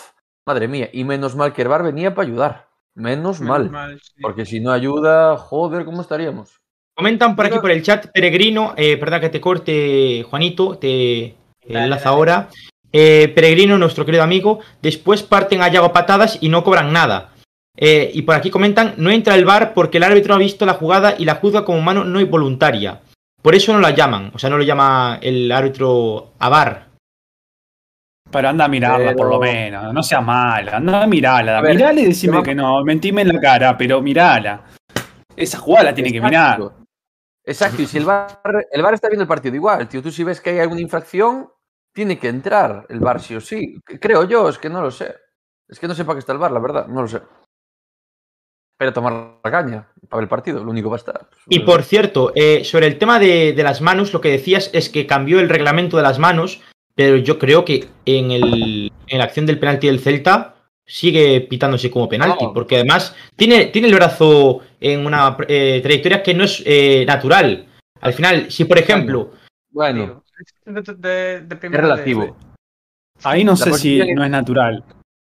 madre mía. Y menos mal que el VAR venía para ayudar. Menos, mal. mal, sí. Porque si no ayuda, joder, ¿cómo estaríamos? Comentan por aquí por el chat, Peregrino, eh, perdón que te corte, Juanito, te enlaza ahora. Eh, Peregrino, nuestro querido amigo, después parten a Yago a patadas y no cobran nada. Eh, y por aquí comentan, no entra el VAR porque el árbitro ha visto la jugada y la juzga como mano no voluntaria. Por eso no la llaman, o sea, no lo llama el árbitro a VAR. Pero anda a mirarla Pero- por lo menos, no sea mala, anda a mirarla. A ver, mirala y decime que no, mentime en la cara, pero mirala. Esa jugada la tiene que mirar. Exacto. Exacto, y si el VAR, el VAR está viendo el partido igual, tío, tú si ves que hay alguna infracción, tiene que entrar el VAR sí o sí. Creo yo, es que no lo sé. Es que no sé para qué está el VAR, la verdad, no lo sé. Pero tomar la caña para ver el partido, lo único va a estar. pues, Y por cierto, eh, sobre el tema de, de las manos, lo que decías es que cambió el reglamento de las manos, pero yo creo que en, el, en la acción del penalti del Celta sigue pitándose como penalti, No. porque además tiene, tiene el brazo en una eh, trayectoria que no es eh, natural. Al final, si por ejemplo, Bueno, de, de- de- de es relativo. de- Ahí no La sé si es- no es natural.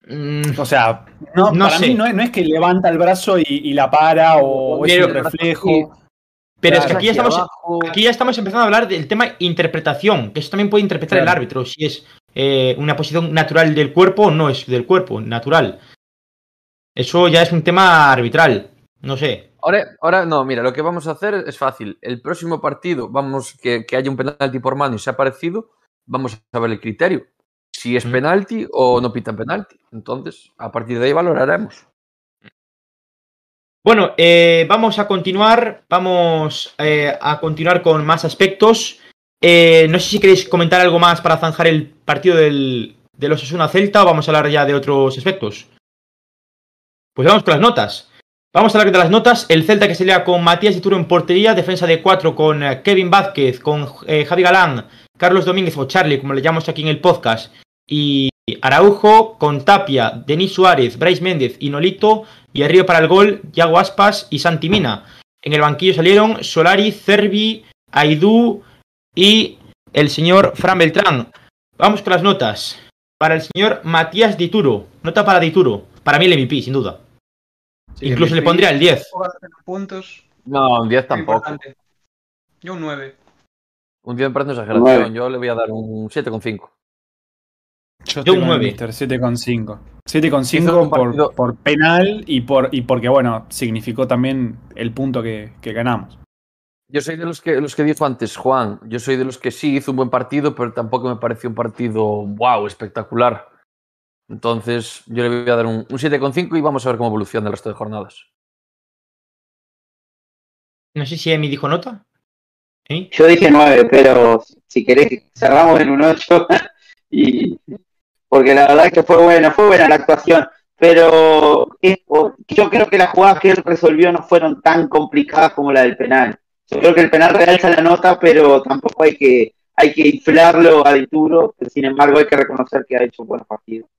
mm, O sea, no, No para sé. mí no es, no es que levanta el brazo y, y la para o es Pero- un reflejo. pero es que aquí ya, estamos, abajo- aquí ya estamos empezando a hablar del tema interpretación, que eso también puede interpretar el árbitro, si es eh, una posición natural del cuerpo o no es del cuerpo, natural. Eso ya es un tema arbitral, no sé. Ahora, ahora no, mira, lo que vamos a hacer es fácil. El próximo partido, vamos, que, que haya un penalti por mano y sea parecido, vamos a ver el criterio. Si es penalti o no pitan penalti. Entonces, a partir de ahí valoraremos. Bueno, eh, vamos a continuar, vamos eh, a continuar con más aspectos. Eh, no sé si queréis comentar algo más para zanjar el partido del, de los Osasuna Celta o vamos a hablar ya de otros aspectos. Pues vamos con las notas. Vamos a hablar de las notas. El Celta que se lea con Matías Dituro en portería, defensa de cuatro con eh, Kevin Vázquez, con eh, Javi Galán, Carlos Domínguez o Charlie, como le llamamos aquí en el podcast, y Araujo con Tapia, Denis Suárez, Bryce Méndez y Nolito, y arriba para el gol, Yago Aspas y Santi Mina. En el banquillo salieron Solari, Cervi, Aidú y el señor Fran Beltrán. Vamos con las notas. Para el señor Matías Dituro. Nota para Dituro. Para mí el MVP, sin duda. Incluso le pondría el 10. Jugador de puntos. No, un 10 muy tampoco. importante. Yo un 9. Un 10 me parece una exageración. Nueve. Yo le voy a dar un 7,5. Yo Yo un con el nueve. Mister, 7,5. 7,5 Hizo un por, partido- por penal y, por, y porque, bueno, significó también el punto que, que ganamos. Yo soy de los que, los que dijo antes, Juan. Yo soy de los que sí hizo un buen partido, pero tampoco me pareció un partido wow, espectacular. Entonces, yo le voy a dar un, un 7,5 y vamos a ver cómo evoluciona el resto de jornadas. No sé si Emi dijo nota. ¿Eh? Yo dije 9, pero si querés cerramos en un 8. y, porque la verdad es que fue buena, fue buena la actuación. Pero yo creo que las jugadas que él resolvió no fueron tan complicadas como la del penal. Yo creo que el penal realza la nota, pero tampoco hay que, hay que inflarlo a Dituro. Sin embargo, hay que reconocer que ha hecho buenos partidos.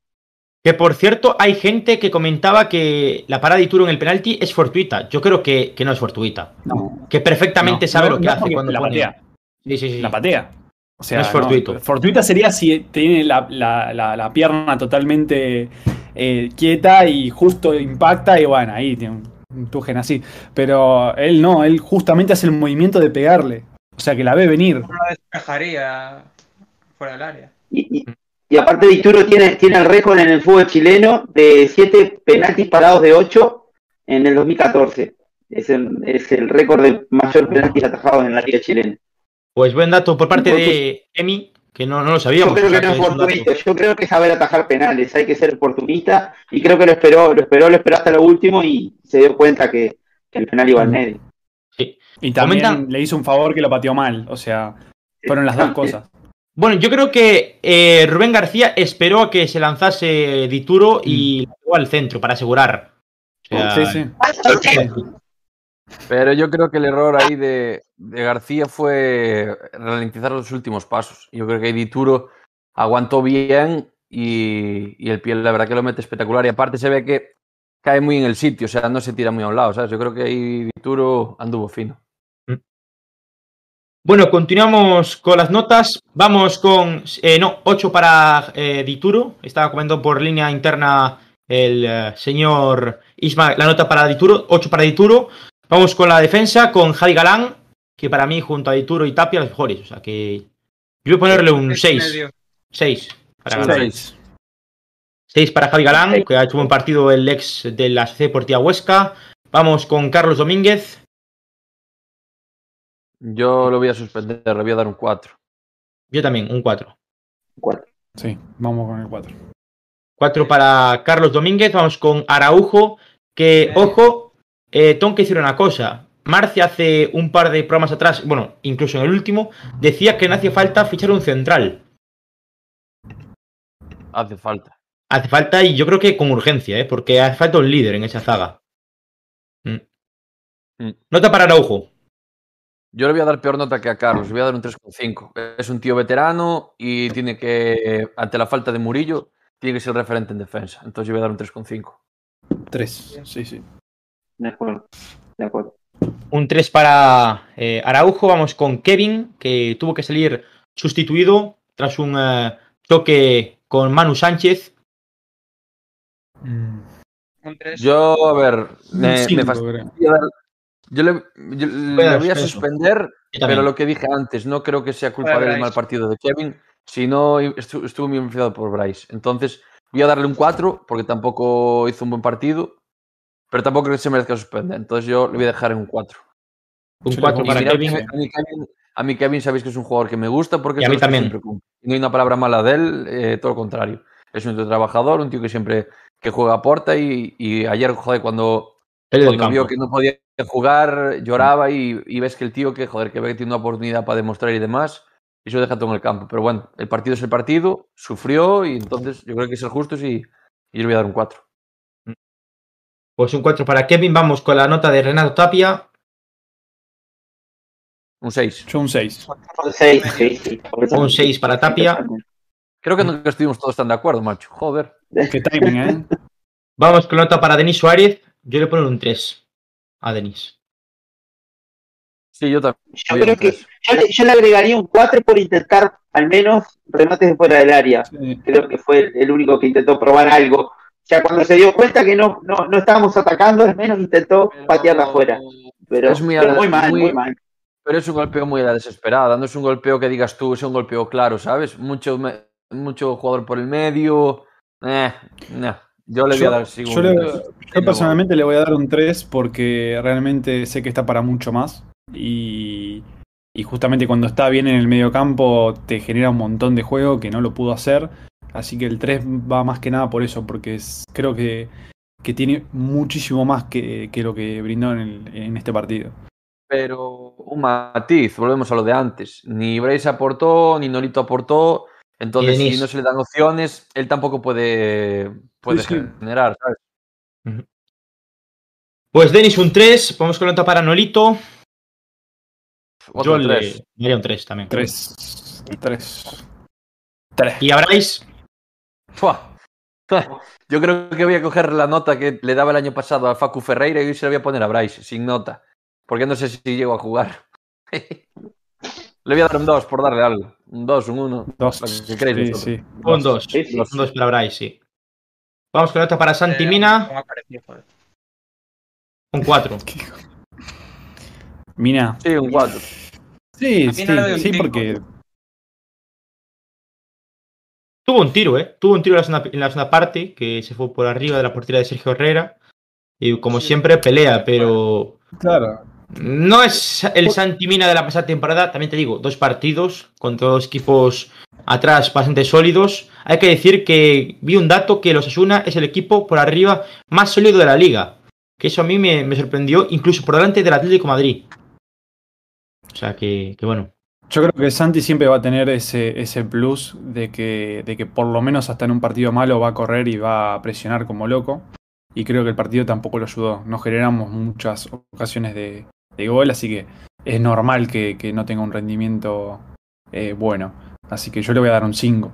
Que por cierto, hay gente que comentaba que la parada de Ituro en el penalti es fortuita. Yo creo que, que no es fortuita. No, Que perfectamente no, sabe no, lo que no, hace cuando la pone- patea. Sí, sí, sí. La patea. O sea, No es fortuito. fortuita sería si tiene la, la- la- la pierna totalmente eh, quieta y justo impacta y bueno, ahí tiene un, un tujen así. Pero él no, él justamente hace el movimiento de pegarle. O sea, que la ve venir. No la despejaría fuera del área. Y, y- y aparte Dituro tiene, tiene el récord en el fútbol chileno de 7 penaltis parados de 8 en el 2014. Es el, es el récord de mayor penaltis atajados en la liga chilena. Pues buen dato por parte de Emi, que no, no lo sabíamos. Yo creo o sea, que no es oportunista, yo creo que es saber atajar penales, hay que ser oportunista y creo que lo esperó, lo esperó, lo esperó hasta lo último y se dio cuenta que, que el penal iba al medio. Y también Comentan- le hizo un favor que lo pateó mal. O sea, fueron las dos cosas. Bueno, yo creo que eh, Rubén García esperó a que se lanzase Dituro y lo llevó al centro para asegurar. O sea, Sí, sí. Pero yo creo que el error ahí de, de García fue ralentizar los últimos pasos. Yo creo que Dituro aguantó bien y, y el pie, la verdad que lo mete espectacular. Y aparte se ve que cae muy en el sitio, o sea, no se tira muy a un lado, ¿sabes? Yo creo que ahí Dituro anduvo fino. Bueno, continuamos con las notas. Vamos con, eh, no, 8 para eh, Dituro. Estaba comentando por línea interna el eh, señor Isma la nota para Dituro, 8 para Dituro. Vamos con la defensa, con Javi Galán, que para mí junto a Dituro y Tapia los mejores. O sea que yo voy a ponerle un Tres y 6. medio. 6 para Galán. seis. 6 para Javi Galán, que ha hecho un buen partido el ex de la C Deportiva Huesca. Vamos con Carlos Domínguez. Yo lo voy a suspender, le voy a dar un 4. Yo también, un 4. Cuatro. Sí, vamos con el 4. 4 para Carlos Domínguez. Vamos con Araujo. Que, ojo, eh, tengo que decir una cosa. Marcia hace un par de programas atrás, bueno, incluso en el último, decía que no hacía falta fichar un central. Hace falta. Hace falta, y yo creo que con urgencia, ¿eh? porque hace falta un líder en esa zaga. Mm. Mm. Nota para Araujo. Yo le voy a dar peor nota que a Carlos, le voy a dar un 3,5. Es un tío veterano y tiene que, ante la falta de Murillo, tiene que ser referente en defensa. Entonces yo voy a dar un 3,5. 3. Sí, sí. De acuerdo. De acuerdo. Un 3 para eh, Araujo. Vamos con Kevin, que tuvo que salir sustituido tras un eh, toque con Manu Sánchez. Mm, Un 3. Yo, a ver, me, me fastidia Yo le, yo le dar voy a suspender, pero lo que dije antes, no creo que sea culpa del mal partido de Kevin, sino estu- estuvo muy influenciado por Bryce. Entonces, voy a darle un 4, porque tampoco hizo un buen partido, pero tampoco creo que se merezca suspender. Entonces, yo le voy a dejar en un 4. Un Yo le 4 pongo Y para Kevin. que a mí Kevin, a mí Kevin sabéis que es un jugador que me gusta porque Y a es mí también. siempre cumple. Y no hay una palabra mala de él, eh, todo lo contrario. Es un tío trabajador, un tío que siempre que juega aporta y, y ayer, joder, cuando, El del cuando vio que no podía jugar, lloraba y, y ves que el tío que, joder, que ve que tiene una oportunidad para demostrar y demás, y eso deja todo en el campo. Pero bueno, el partido es el partido, sufrió y entonces yo creo que es el justo y, y yo le voy a dar un 4. Pues un 4 para Kevin. Vamos con la nota de Renato Tapia. Un 6. Yo un 6. Un seis, sí, sí. Un 6 para Tapia. Creo que nunca estuvimos todos tan de acuerdo, macho. Joder. Qué timing, ¿eh? Vamos con la nota para Denis Suárez. Yo le pongo un 3 a Denis. Sí, yo también. Yo creo que yo le, yo le agregaría un 4 por intentar al menos remates de fuera del área. Sí. Creo que fue el, el único que intentó probar algo. O sea, cuando se dio cuenta que no, no, no estábamos atacando, al menos intentó patearla afuera. Pero, Es muy pero muy mal, muy- muy mal. Pero es un golpeo muy a la desesperada, no es un golpeo que digas tú, es un golpeo claro, ¿sabes? Mucho, me- mucho jugador por el medio. Eh, no. Yo le voy a dar sí, yo le- yo personalmente le voy a dar un 3 porque realmente sé que está para mucho más. Y, y justamente cuando está bien en el medio campo te genera un montón de juego que no lo pudo hacer. Así que el 3 va más que nada por eso, porque es- creo que, que tiene muchísimo más que, que lo que brindó en, el- en este partido. Pero un matiz, volvemos a lo de antes. Ni Bryce aportó, ni Nolito aportó. Entonces, si no se le dan opciones, él tampoco puede, puede Sí, sí. generar, ¿sabes? Pues Denis un 3. Vamos con la nota para Nolito. Otro Yo le tres. le daría un 3 también. 3. 3. 3. Y a Bryce. Fua. Yo creo que voy a coger la nota que le daba el año pasado a Facu Ferreira y hoy se la voy a poner a Bryce, sin nota. Porque no sé si llego a jugar. le voy a dar un 2 por darle algo. Un 2, un 1. 2. Lo que queréis Sí, sí. Un 2. Sí, sí. Un 2 para Bryce, sí. Vamos con la nota para Santi Eh, Mina. Un 4. Mina. Sí, un 4. Sí, sí, sí, porque Tuvo un tiro, ¿eh? Tuvo un tiro en la, segunda, en la segunda parte que se fue por arriba de la portería de Sergio Herrera. Y como Sí. siempre, pelea, pero Claro. No es el Santi Mina de la pasada temporada. También te digo, dos partidos contra dos equipos atrás bastante sólidos. Hay que decir que vi un dato que los Asuna es el equipo por arriba más sólido de la liga. Que eso a mí me, me sorprendió, incluso por delante del Atlético de Madrid. O sea que, que bueno. Yo creo que Santi siempre va a tener ese, ese plus de que, de que por lo menos hasta en un partido malo va a correr y va a presionar como loco. Y creo que el partido tampoco lo ayudó. No generamos muchas ocasiones de, de gol, así que es normal que, que no tenga un rendimiento eh, bueno. Así que yo le voy a dar un 5.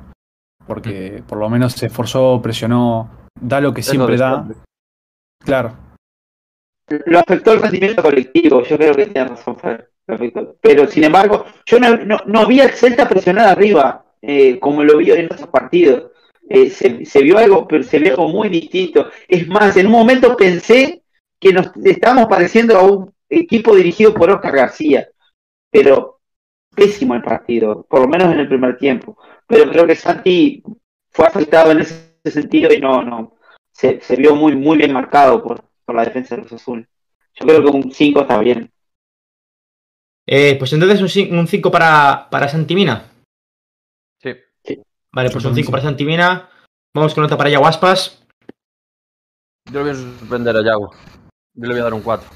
Porque por lo menos se esforzó, presionó, da lo que Es lo siempre de da. siempre. Claro. Lo afectó el rendimiento colectivo, yo creo que tiene razón Fer. perfecto. Pero sin embargo, yo no, no, no vi al Celta presionar arriba, eh, como lo vi en otros partidos. Eh, se, se vio algo, pero se vio algo muy distinto. Es más, en un momento pensé que nos estábamos pareciendo a un equipo dirigido por Oscar García, pero pésimo el partido, por lo menos en el primer tiempo. Pero creo que Santi fue afectado en ese sentido y no, no, se, se vio muy, muy bien marcado por, por la defensa de los Azul. Yo creo que un 5 está bien. Eh, pues entonces un cin- un 5 para, para Santimina. Sí. Vale, pues un también 5 para. Santimina. Vamos con nota para Yaguaspas. Yo le voy a suspender a Yago. Yo le voy a dar un 4.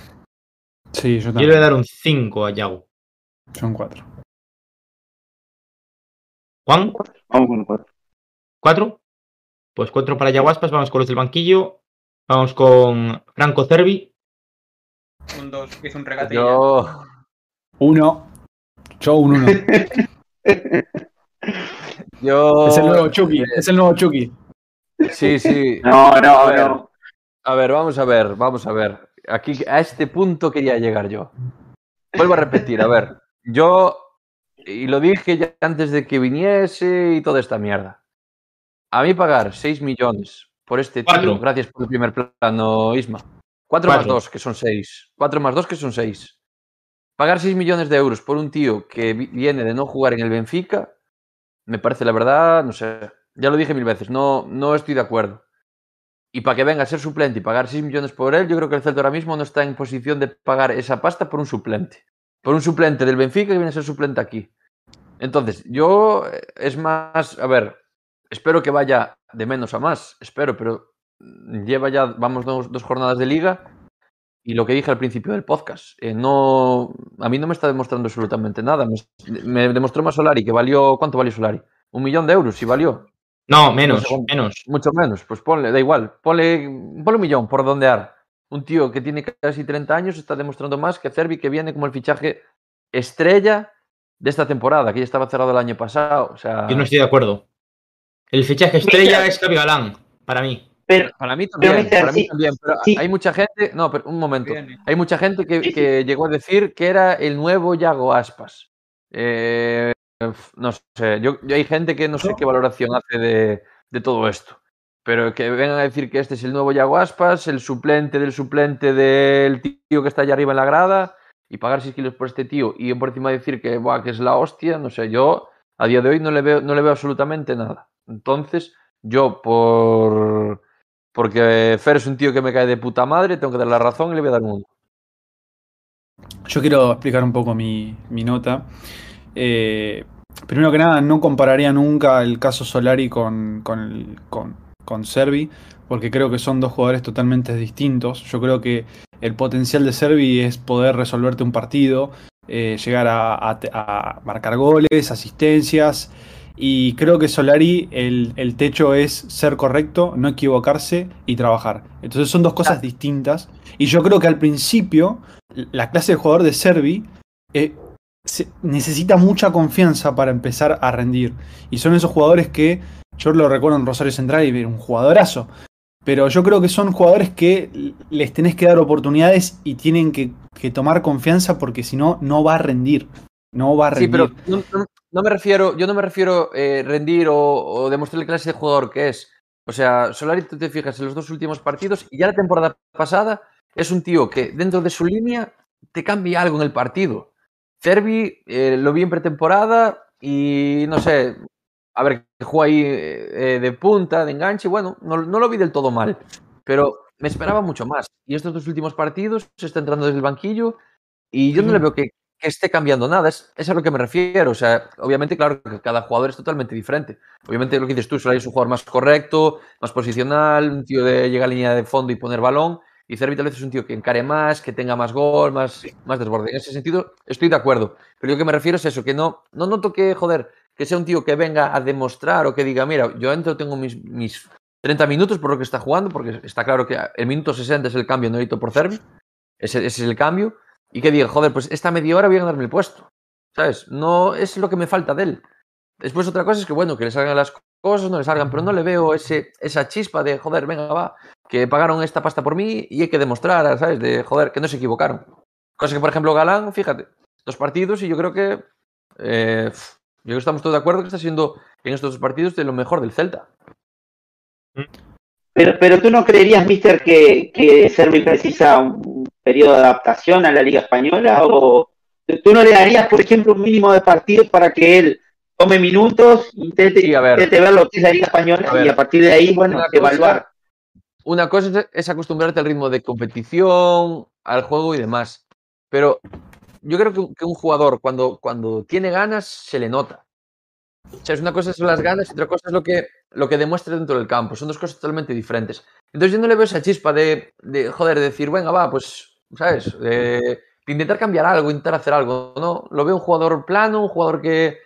Sí, yo Yo le también. voy a dar un 5 a Yago. Son cuatro. Juan, Vamos con el cuatro. 4. Pues 4 para Yaguaspas. Vamos con los del banquillo. Vamos con Franco Cervi. Un 2, hizo un regate. Yo. Uno. Yo un uno. Yo. Es el nuevo Chucky. Es el nuevo Chucky. Sí, sí. No, A no, ver. no. A ver, vamos a ver, vamos a ver. Aquí, a este punto quería llegar yo. Vuelvo a repetir, a ver. Yo, y lo dije ya antes de que viniese y toda esta mierda. A mí pagar 6 millones por este tío, Cuatro. gracias por el primer plano, Isma. 4 más Cuatro. 2, que son 6. 4 más 2, que son 6. Pagar 6 millones de euros por un tío que vi- viene de no jugar en el Benfica, me parece la verdad, no sé. Ya lo dije mil veces, no, no estoy de acuerdo. Y para que venga a ser suplente y pagar 6 millones por él, yo creo que el Celta ahora mismo no está en posición de pagar esa pasta por un suplente. Por un suplente del Benfica que viene a ser suplente aquí. Entonces, yo eh, es más, a ver, espero que vaya de menos a más, espero, pero lleva ya, vamos, dos, jornadas de liga y lo que dije al principio del podcast, eh, no, a mí no me está demostrando absolutamente nada. Me, me demostró más Solari, que valió, ¿cuánto valió Solari? Un millón de euros, si valió. No, menos, segundo. menos. Mucho menos, pues ponle, da igual, ponle, ponle un millón por dondear. Un tío que tiene casi 30 años está demostrando más que Cervi, que viene como el fichaje estrella de esta temporada, que ya estaba cerrado el año pasado. O sea, Yo no estoy de acuerdo. El fichaje estrella es Javi Galán, para mí. Pero para mí también, Mister, para mí sí, también, pero sí. hay mucha gente, no, pero un momento, hay mucha gente que, que llegó a decir que era el nuevo Yago Aspas. Eh, no sé, yo, yo hay gente que no sé qué valoración hace de, de todo esto. Pero que vengan a decir que este es el nuevo Yago Aspas, el suplente del suplente del tío que está allá arriba en la grada, y pagar 6 kilos por este tío, y por encima decir que, buah, que es la hostia, no sé, yo a día de hoy no le veo, no le veo absolutamente nada. Entonces, yo por porque Fer es un tío que me cae de puta madre, tengo que dar la razón y le voy a dar un. Yo quiero explicar un poco mi, mi nota. Eh, primero que nada, no compararía nunca el caso Solari con, con, el- con, con Servi, porque creo que son dos jugadores totalmente distintos. Yo creo que el potencial de Servi es poder resolverte un partido, eh, llegar a, a- a marcar goles, asistencias. Y creo que Solari, el, el techo es ser correcto, no equivocarse y trabajar. Entonces son dos cosas distintas. Y yo creo que al principio la clase de jugador de Servi eh, se- necesita mucha confianza para empezar a rendir. Y son esos jugadores que yo lo recuerdo en Rosario Central y era un jugadorazo. Pero yo creo que son jugadores que les tenés que dar oportunidades y tienen que, que tomar confianza porque si no, no va a rendir. No va a Sí, rendir. pero no, no- no me refiero, yo no me refiero eh, rendir o, o demostrar la clase de jugador que es. O sea, Solari, tú te fijas en los dos últimos partidos y ya la temporada pasada es un tío que dentro de su línea te cambia algo en el partido. Cervi eh, lo vi en pretemporada y no sé, a ver, juega ahí eh, eh, de punta, de enganche, bueno, no, no lo vi del todo mal, pero me esperaba mucho más. Y estos dos últimos partidos se está entrando desde el banquillo y yo no le veo que, que esté cambiando nada, es, es a lo que me refiero. O sea, obviamente, claro que cada jugador es totalmente diferente. Obviamente, lo que dices tú, Solari es un jugador más correcto, más posicional, un tío de llegar a línea de fondo y poner balón. Y Cervi tal vez es un tío que encare más, que tenga más gol, más, más desborde. En ese sentido, estoy de acuerdo. Pero yo lo que me refiero es eso, que no, no noto que, joder, que sea un tío que venga a demostrar o que diga, mira, yo entro, tengo mis, mis 30 minutos por lo que está jugando, porque está claro que el minuto 60 es el cambio negrito por Cervi. Ese, ese es el cambio. Y que diga, joder, pues esta media hora voy a ganarme el puesto. ¿Sabes? No es lo que me falta de él. Después otra cosa es que, bueno, que le salgan las cosas, no le salgan, pero no le veo ese, esa chispa de, joder, venga, va, que pagaron esta pasta por mí y hay que demostrar, ¿sabes? De, joder, que no se equivocaron. Cosa que, por ejemplo, Galán, fíjate, dos partidos y yo creo que eh, yo creo que estamos todos de acuerdo que está siendo en estos dos partidos de lo mejor del Celta. Pero, pero tú no creerías, Mister, que, que Servi precisa un periodo de adaptación a la Liga Española o tú no le darías, por ejemplo, un mínimo de partidos para que él tome minutos, intente, Sí, a ver. intente ver lo que es la Liga Española A y a partir de ahí, bueno, Una cosa- evaluar. Una cosa es- acostumbrarte al ritmo de competición, al juego y demás. Pero yo creo que, un- que un jugador cuando, cuando tiene ganas se le nota. O sea, es una cosa son las ganas y otra cosa es lo que, lo que demuestra dentro del campo. Son dos cosas totalmente diferentes. Entonces yo no le veo esa chispa de, de joder, de decir, venga, va, pues, ¿sabes? De, de intentar cambiar algo, intentar hacer algo. No, lo veo un jugador plano, un jugador que,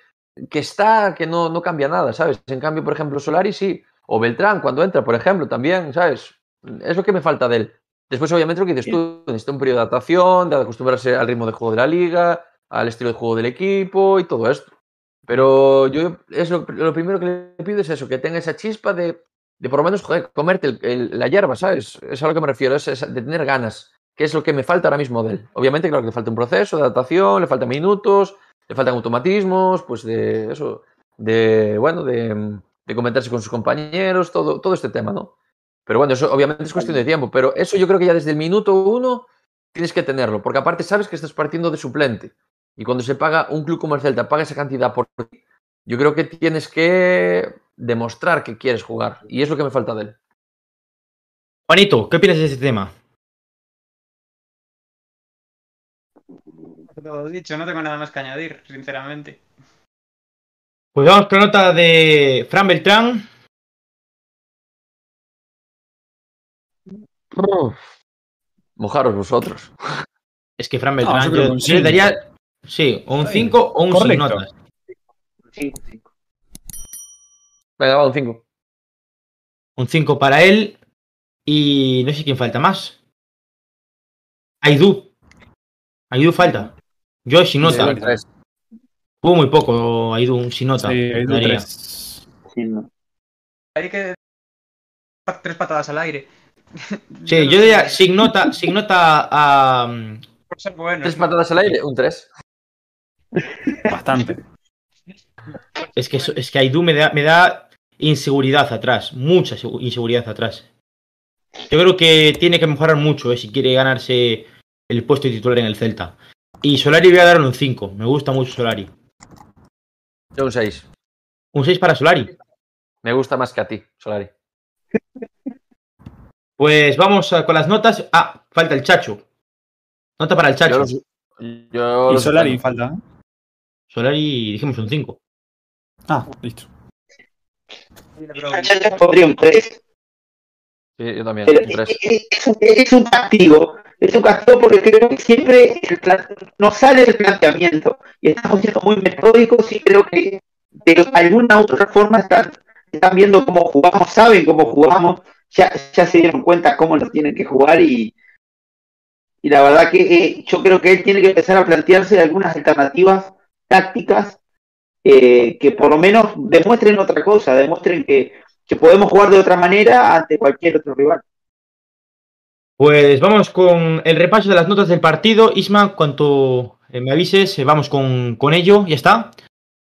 que está, que no, no cambia nada, ¿sabes? En cambio, por ejemplo, Solari sí. O Beltrán cuando entra, por ejemplo, también, ¿sabes? Es lo que me falta de él. Después, obviamente, lo que dices tú, necesita un periodo de adaptación, de acostumbrarse al ritmo de juego de la liga, al estilo de juego del equipo y todo esto. Pero yo es lo, lo primero que le pido es eso, que tenga esa chispa de, de por lo menos joder, comerte el- el- la hierba, ¿sabes? Es a lo que me refiero, es, es de tener ganas, que es lo que me falta ahora mismo de él. Obviamente, claro que le falta un proceso de adaptación, le faltan minutos, le faltan automatismos, pues de eso, de, bueno, de, comentarse con sus compañeros, todo, todo este tema, ¿no? Pero bueno, eso obviamente es cuestión de tiempo, pero eso yo creo que ya desde el minuto uno tienes que tenerlo, porque aparte sabes que estás partiendo de suplente. Y cuando se paga un club como el Celta, paga esa cantidad por ti, yo creo que tienes que demostrar que quieres jugar. Y es lo que me falta de él. Juanito, ¿qué opinas de este tema? Todo dicho, no tengo nada más que añadir, sinceramente. Pues vamos con la nota de Fran Beltrán. Mojaros vosotros. Es que Fran No, Beltrán, yo creo yo, le cinco. daría, sí, o un Está bien. 5 o un sin Correcto. notas. Cinco, cinco. Venga, va, un 5. Un 5 para él. Y no sé quién falta más. Aidú. Aidú falta. Yo sin nota. Sí, Tres. Hubo muy poco Aidú, un sin nota. Sí, hay que. Tres patadas al aire. Sí, yo diría sin nota, sin nota a. Por ser bueno. Tres patadas al aire, un 3. Bastante. Es que, es que Aidú me da, me da inseguridad atrás, mucha segu- inseguridad atrás. Yo creo que tiene que mejorar mucho eh, si quiere ganarse el puesto de titular en el Celta. Y Solari voy a darle un 5, me gusta mucho Solari. Yo un 6. Un 6 para Solari. Me gusta más que a ti, Solari. Pues vamos a- con las notas. Ah, falta el Chacho. Nota para el Yo Chacho. los, yo Y Solari tengo. falta. ¿eh? Solari dijimos un 5. Ah, listo. Yo pondría un tres. Sí, yo también, 3. es, es es un castigo. Es un castigo porque creo que siempre el plan- nos sale el planteamiento y estamos siendo muy metódicos y creo que de alguna u otra forma están, están viendo cómo jugamos, saben cómo jugamos, ya, ya se dieron cuenta cómo lo tienen que jugar y, y la verdad que eh, yo creo que él tiene que empezar a plantearse algunas alternativas tácticas eh, que por lo menos demuestren otra cosa, demuestren que, que podemos jugar de otra manera ante cualquier otro rival. Pues vamos con el repaso de las notas del partido. Isma, cuanto eh, me avises, eh, vamos con, con ello. Ya está.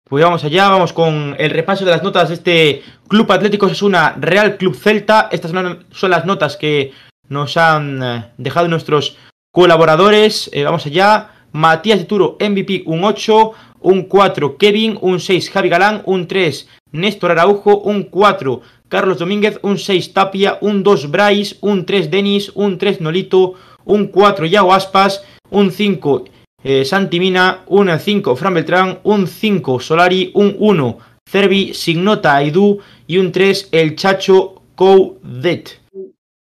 Pues vamos allá, vamos con el repaso de las notas de este Club Atlético Osasuna Real Club Celta. Estas son, las notas que nos han eh, dejado nuestros colaboradores. Vamos allá. Matías de Turo, MVP, un 8. Un 4, Kevin. Un 6, Javi Galán. Un 3, Néstor Araujo. Un 4, Carlos Domínguez. Un 6, Tapia. Un 2, Bryce. Un 3, Denis. Un 3, Nolito. Un 4, Yago Aspas. Un 5, eh, Santi Mina. Un 5, Fran Beltrán. Un 5, Solari. Un 1, Cervi. Signota Aidú. Y un 3, El Chacho Coudet.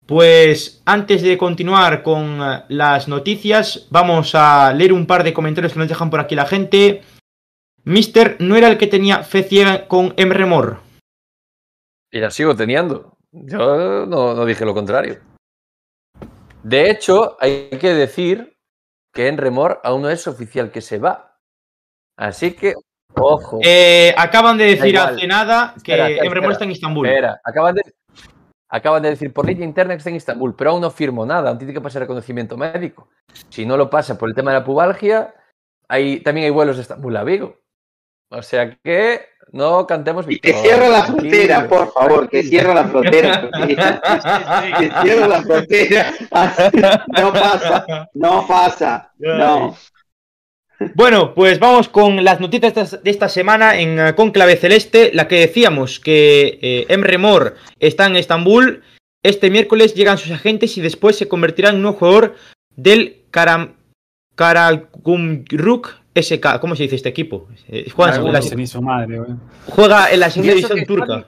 Pues antes de continuar con eh, las noticias, vamos a leer un par de comentarios que nos dejan por aquí la gente. Mister no era el que tenía fe ciega con Emre Mor. Y la sigo teniendo. Yo no, no dije lo contrario. De hecho, hay que decir que en Remor aún no es oficial que se va. Así que, ojo. Eh, acaban de decir hace nada que Espera, espera, Emre Mor espera. está en Istambul. Espera, acaban de, acaban de decir por línea interna que está en Istambul, pero aún no firmó nada, aún tiene que pasar reconocimiento médico. Si no lo pasa por el tema de la pubalgia, hay, también hay vuelos de Estambul a Vigo. O sea que no cantemos Y que victoria. cierra la Tranquilo. frontera, por favor, que cierra la frontera. Que cierra la frontera. No pasa, no pasa, no. Bueno, pues vamos con las noticias de esta- semana en eh, Conclave Celeste. La que decíamos que eh, Emre Mor está en Estambul. Este miércoles llegan sus agentes y después se convertirá en un nuevo jugador del Karam Karagümrük SK. ¿Cómo se dice este equipo? Eh, juega, en la, su madre, juega en la segunda división turca. Javi-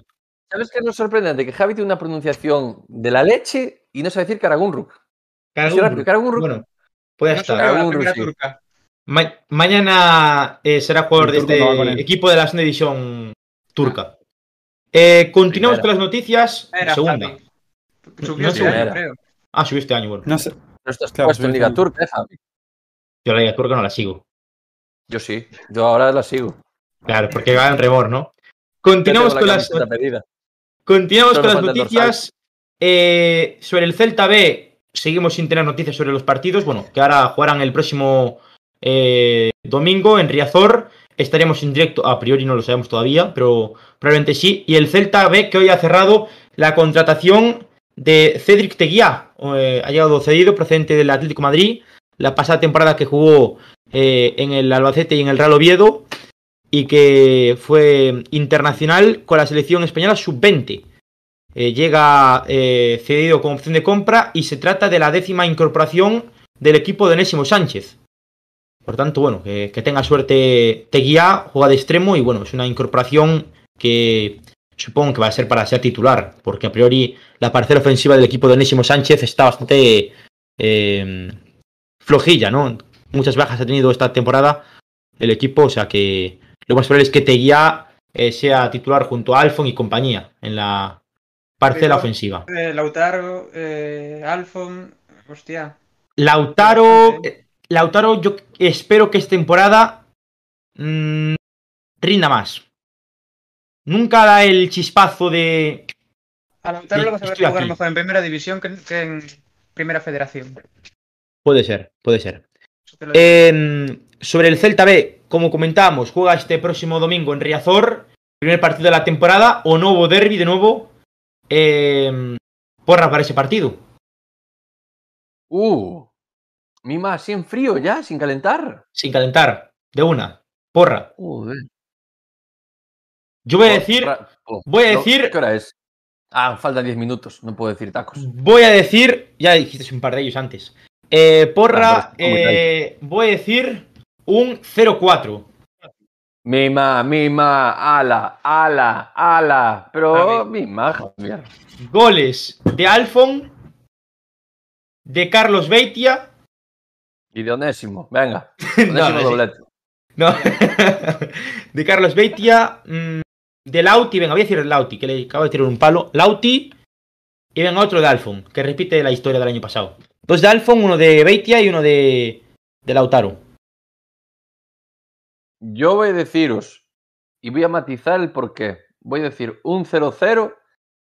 ¿Sabes qué es lo sorprendente? Que Javi tiene una pronunciación de la leche y no sabe decir Karagunruk. Karagümrük. Karagümrük. Bueno, No turca. Ma- mañana eh, será jugador de este equipo de la segunda división turca. Eh, continuamos Primera. con las noticias. Segunda. Javi. No este sé. año, creo. Ah, subió este año, bueno. No sé. No estás Claro, puesto en Liga sí. Turca, ¿eh, Javi? Yo la Liga Turca no la sigo. Yo sí. Yo ahora la sigo. Claro, porque va en remor, ¿no? Continuamos con las, continuamos con las noticias. Eh, sobre el Celta B, seguimos sin tener noticias sobre los partidos. Bueno, que ahora jugarán el próximo eh, domingo en Riazor. Estaremos en directo, a priori no lo sabemos todavía, pero probablemente sí. Y el Celta B, que hoy ha cerrado la contratación de Cedric Teguía. Eh, ha llegado cedido procedente del Atlético de Madrid. La pasada temporada que jugó eh, en el Albacete y en el Real Oviedo. Y que fue internacional con la selección española sub-20. Eh, llega eh, cedido con opción de compra y se trata de la décima incorporación del equipo de Onésimo Sánchez. Por tanto, bueno, que, tenga suerte Teguía, juega de extremo y bueno, es una incorporación que supongo que va a ser para ser titular, porque a priori la parcela ofensiva del equipo de Onésimo Sánchez está bastante flojilla, ¿no? Muchas bajas ha tenido esta temporada el equipo, o sea que lo más probable es que Teguía eh, sea titular junto a Alfon y compañía en la parcela Pero- ofensiva. Eh, Lautaro, eh, Alfon, hostia. Lautaro, eh, Lautaro, yo espero que esta temporada mm, rinda más. Nunca da el chispazo de. A Lautaro lo vas a ver jugar aquí. mejor en primera división que en, que en primera federación. Puede ser, puede ser. Eh, sobre el Celta B, como comentábamos, juega este próximo domingo en Riazor, primer partido de la temporada, o nuevo derby de nuevo. Eh, porra para ese partido. Uh. Mima, así en frío ya, sin calentar. Sin calentar, de una. Porra. Joder. Yo voy a decir, Ra- oh, voy a decir- ¿Qué hora es? Ah, faltan 10 minutos. No puedo decir tacos. voy a decir, ya dijiste un par de ellos antes. Eh, porra, Ah, eh, voy a decir un 0-4. Mima, mima, ala, ala, ala. Pero mima, Javier. Goles de Alfon, de Carlos Beitia. Y de Onésimo. Venga. No, Onésimo sí. doblete. No. de Carlos Beitia. mm, de Lauti, venga, voy a decir Lauti, que le acabo de tirar un palo. Lauti. Y venga otro de Alfon, que repite la historia del año pasado. Dos de Alfon, uno de Beitia y uno de, de Lautaro. Yo voy a deciros, y voy a matizar el porqué. Voy a decir un 0-0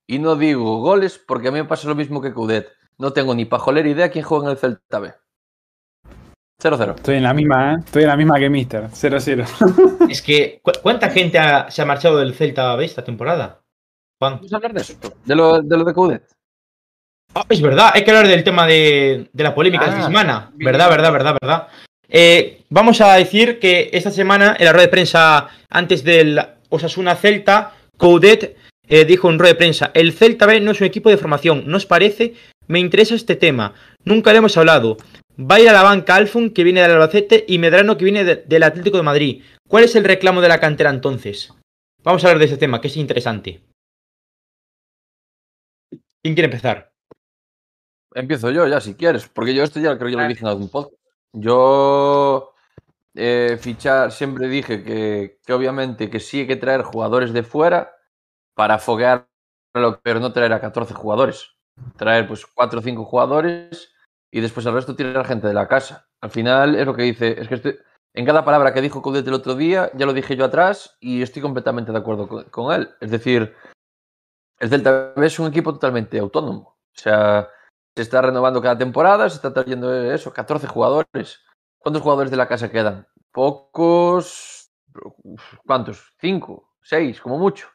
y no digo goles porque a mí me pasa lo mismo que Coudet. No tengo ni pajolera idea quién juega en el Celta B. 0-0. Estoy en la misma, ¿eh? Estoy en la misma que Mister. 0-0. Es que, ¿cu- ¿cuánta gente ha- se ha marchado del Celta B esta temporada? Juan. Vamos a hablar de eso. De lo de, lo de Coudet. Ah, es verdad, hay que hablar del tema de, de la polémica de Ah, esta semana. bien. Verdad, verdad, verdad, verdad. Eh, vamos a decir que esta semana, en la rueda de prensa antes del Osasuna Celta, Coudet eh, dijo en rueda de prensa: El Celta B no es un equipo de formación, ¿nos parece? Me interesa este tema. Nunca le hemos hablado. Va a ir a la banca Alfon, que viene del Albacete, y Medrano, que viene de- del Atlético de Madrid. ¿Cuál es el reclamo de la cantera entonces? Vamos a hablar de ese tema, que es interesante. ¿Quién quiere empezar? Empiezo yo ya, si quieres, porque yo esto ya creo que lo dije en algún podcast. Yo eh, fichar, siempre dije que, que obviamente que sí hay que traer jugadores de fuera para foguear, pero no traer a 14 jugadores. Traer pues 4 o 5 jugadores y después el resto tirar gente de la casa. Al final es lo que dice, es que estoy- en cada palabra que dijo Coudet el otro día, ya lo dije yo atrás y estoy completamente de acuerdo con, con él. Es decir, el Celta B es un equipo totalmente autónomo. O sea, se está renovando cada temporada, se está trayendo eso, 14 jugadores. ¿Cuántos jugadores de la casa quedan? pocos. ¿Cuántos? ¿Cinco? ¿Seis? Como mucho.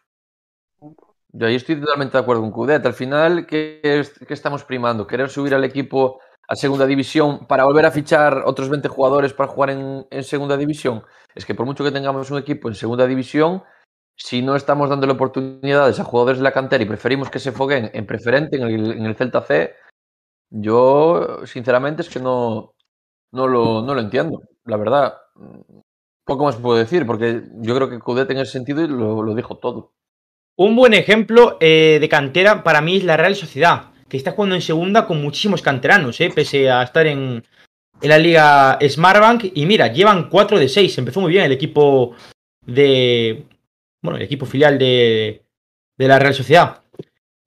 Yo ahí estoy totalmente de acuerdo con Cudet. Al final, ¿qué, ¿qué, estamos primando? ¿Querer subir al equipo a segunda división para volver a fichar otros 20 jugadores para jugar en, en segunda división? Es que por mucho que tengamos un equipo en segunda división, si no estamos dándole oportunidades a jugadores de la cantera y preferimos que se foguen en preferente, en el, en el Celta C, yo sinceramente es que no, no, lo, no lo entiendo, la verdad. Poco más puedo decir, porque yo creo que Coudet en ese sentido lo, lo dijo todo. Un buen ejemplo eh, de cantera para mí es la Real Sociedad, que está jugando en segunda con muchísimos canteranos, eh, pese a estar en, en la liga Smartbank. Y mira, llevan 4 de 6. Empezó muy bien el equipo de. Bueno, el equipo filial de, de la Real Sociedad.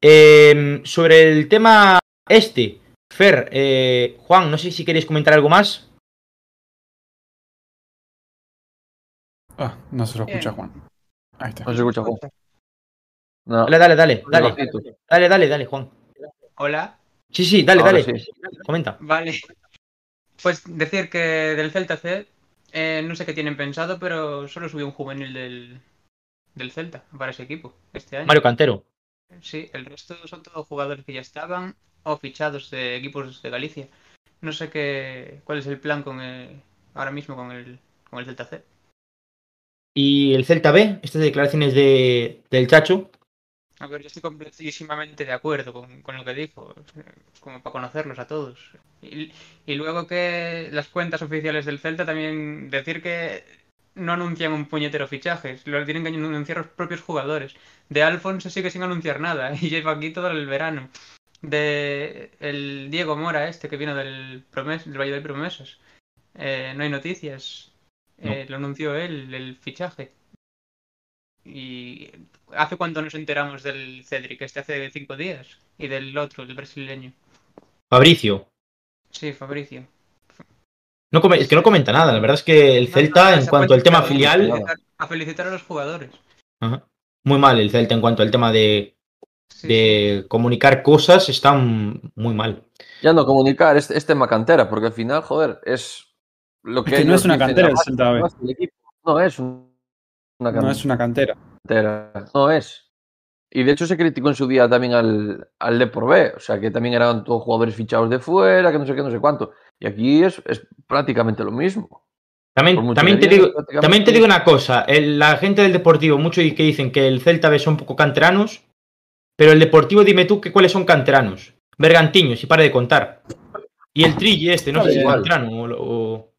Eh, sobre el tema este, Fer, eh, Juan, no sé si queréis comentar algo más. Ah, no se lo escucha Juan. Ahí está. No se escucha, Juan. No. Dale, dale, dale, dale. Dale, dale, dale, Juan. Hola. Sí, sí, dale, Ahora dale. sí. Comenta. Vale. Pues decir que del Celta C, eh, no sé qué tienen pensado, pero solo subió un juvenil del, del Celta para ese equipo este año. Mario Cantero. Sí, el resto son todos jugadores que ya estaban o fichados de equipos de Galicia. No sé qué, cuál es el plan con el- ahora mismo con el, con el Celta C. Y el Celta B, estas declaraciones de, del Chacho. A ver, yo estoy completísimamente de acuerdo con, con lo que dijo, como para conocerlos a todos. Y, y luego que las cuentas oficiales del Celta también decir que no anuncian un puñetero fichaje, lo tienen que anunciar los propios jugadores. De Alfon se sigue sin anunciar nada y lleva aquí todo el verano. De el Diego Mora este que vino del, Promes, del Valle de Promesas. Eh, no hay noticias. Eh, Lo anunció él, el fichaje. Y ¿hace cuánto nos enteramos del Cedric? Este hace cinco días. Y del otro, el brasileño. Fabricio. Sí, Fabricio. No es que no comenta nada. La verdad es que el Celta, no, en cuanto al tema filial, A felicitar, a felicitar a los jugadores. Ajá. muy mal el Celta en cuanto al tema de, Sí, sí. de comunicar cosas, está muy mal. Ya no comunicar, es, es tema cantera, porque al final, joder, es lo que. Es que no es una cantera el Celta B. No es un- una No es una cantera. cantera. No es. Y de hecho se criticó en su día también al, al Depor B, o sea que también eran todos jugadores fichados de fuera, que no sé qué, no sé cuánto. Y aquí es, es prácticamente lo mismo. También, también, te digo, también te digo una cosa, el- la gente del Deportivo, mucho y que dicen que el Celta B son poco canteranos, pero el Deportivo dime tú que cuáles son canteranos. Bergantiños, y para de contar. Y el Trilli este, no sé si es canterano o, o-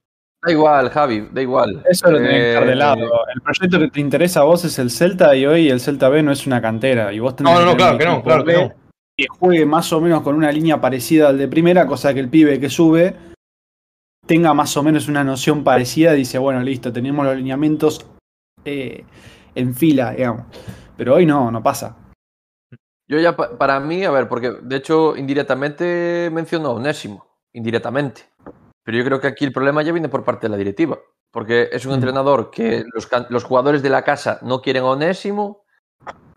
Da igual, Javi, da igual. Eso lo tenés Eh, lado. El proyecto que te interesa a vos es el Celta y hoy el Celta B no es una cantera. Y vos tenés No, no, no, claro que no, claro que no. que juegue más o menos con una línea parecida al de primera, cosa que el pibe que sube tenga más o menos una noción parecida. Dice, bueno, listo, tenemos los lineamientos eh, en fila, digamos. Pero hoy no, no pasa. Yo ya, pa- para mí, a ver, porque de hecho indirectamente mencionó a Onésimo, indirectamente. Pero yo creo que aquí el problema ya viene por parte de la directiva, porque es un Mm. entrenador que los, los jugadores de la casa no quieren a Onésimo.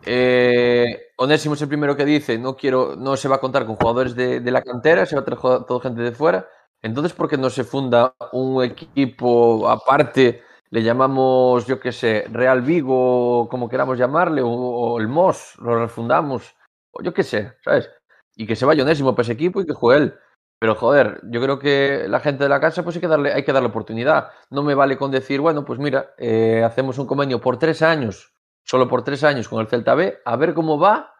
eh, Onésimo es el primero que dice, no quiero, no se va a contar con jugadores de, de la cantera, se va a traer toda gente de fuera. Entonces, ¿por qué no se funda un equipo aparte? Le llamamos, yo qué sé, Real Vigo, como queramos llamarle, o, o el MOS, lo refundamos, yo qué sé, ¿sabes? Y que se vaya Onésimo para ese equipo y que juegue él. Pero joder, yo creo que la gente de la casa pues hay que darle, hay que darle oportunidad. No me vale con decir, bueno, pues mira, eh, hacemos un convenio por tres años, solo por tres años con el Celta B, a ver cómo va.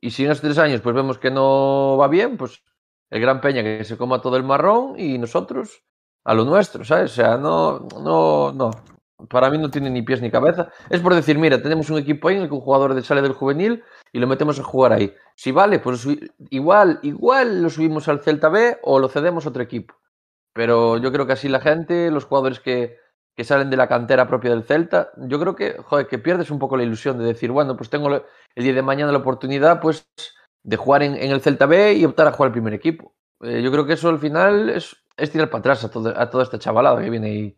Y si en esos tres años pues vemos que no va bien, pues el Gran Peña que se coma todo el marrón y nosotros a lo nuestro, ¿sabes? O sea, no, no, no. Para mí no tiene ni pies ni cabeza. Es por decir, mira, tenemos un equipo ahí en el que un jugador sale del juvenil y lo metemos a jugar ahí. Si vale, pues igual, igual lo subimos al Celta B o lo cedemos a otro equipo. Pero yo creo que así la gente, los jugadores que, que salen de la cantera propia del Celta, yo creo que, joder, que pierdes un poco la ilusión de decir, bueno, pues tengo el día de mañana la oportunidad, pues, de jugar en, el Celta B y optar a jugar al primer equipo. Eh, yo creo que eso al final es, es tirar para atrás a, todo- a toda esta chavalada que viene ahí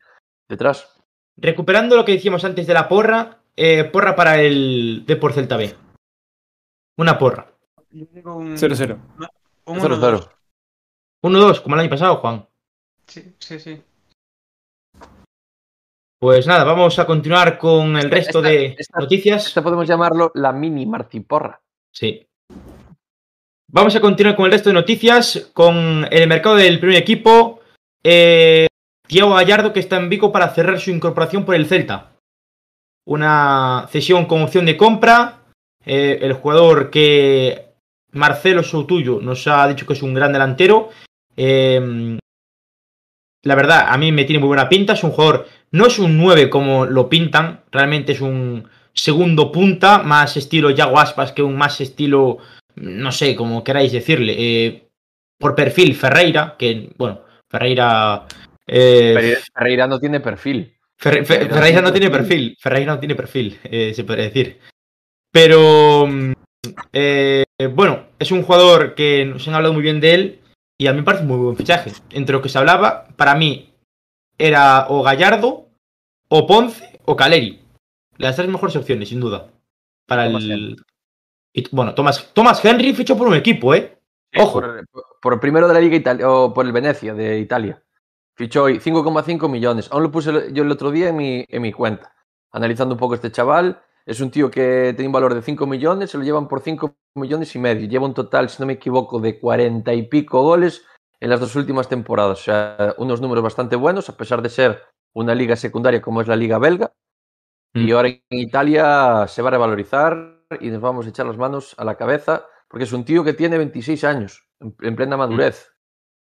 detrás. Recuperando lo que decíamos antes de la porra, eh, porra para el Depor Celta B. Una porra. Yo digo un, 0-0. un 0-0. 1-2, como el año pasado, Juan. Sí, sí, sí. Pues nada, vamos a continuar con el resto Esta- de esta- noticias. Esto podemos llamarlo la mini marciporra. Sí. Vamos a continuar con el resto de noticias, con el mercado del primer equipo. Eh, Thiago Gallardo, que está en Vigo para cerrar su incorporación por el Celta. Una cesión con opción de compra. Eh, el jugador que Marcelo Soutuyo nos ha dicho que es un gran delantero. Eh, la verdad, a mí me tiene muy buena pinta. Es un jugador, no es un 9 como lo pintan, realmente es un segundo punta, más estilo Yago Aspas que un más estilo, no sé, como queráis decirle. Eh, por perfil, Ferreira, que, bueno, Ferreira. eh, Ferreira, no tiene perfil. Ferre- Fe- Ferreira Ferreira no tiene perfil. perfil. Ferreira no tiene perfil, eh, se podría decir. Pero mm, eh, bueno, es un jugador que nos han hablado muy bien de él y a mí me parece muy buen fichaje. Entre lo que se hablaba, para mí era o Gallardo, o Ponce, o Caleri. Las tres mejores opciones, sin duda. Para Thomas el. Henry. y, bueno, Thomas, Thomas Henry fichó por un equipo, ¿eh? Ojo. Por, por el primero de la Liga Italia, o por el Venecia de Italia. Fichó hoy 5,5 millones. Aún lo puse yo el otro día en mi, en mi cuenta. Analizando un poco este chaval. Es un tío que tiene un valor de 5 millones, se lo llevan por 5 millones y medio. Lleva un total, si no me equivoco, de 40 y pico goles en las dos últimas temporadas. O sea, unos números bastante buenos, a pesar de ser una liga secundaria como es la liga belga. Y Mm. ahora en Italia se va a revalorizar y nos vamos a echar las manos a la cabeza porque es un tío que tiene 26 años, en, en plena madurez.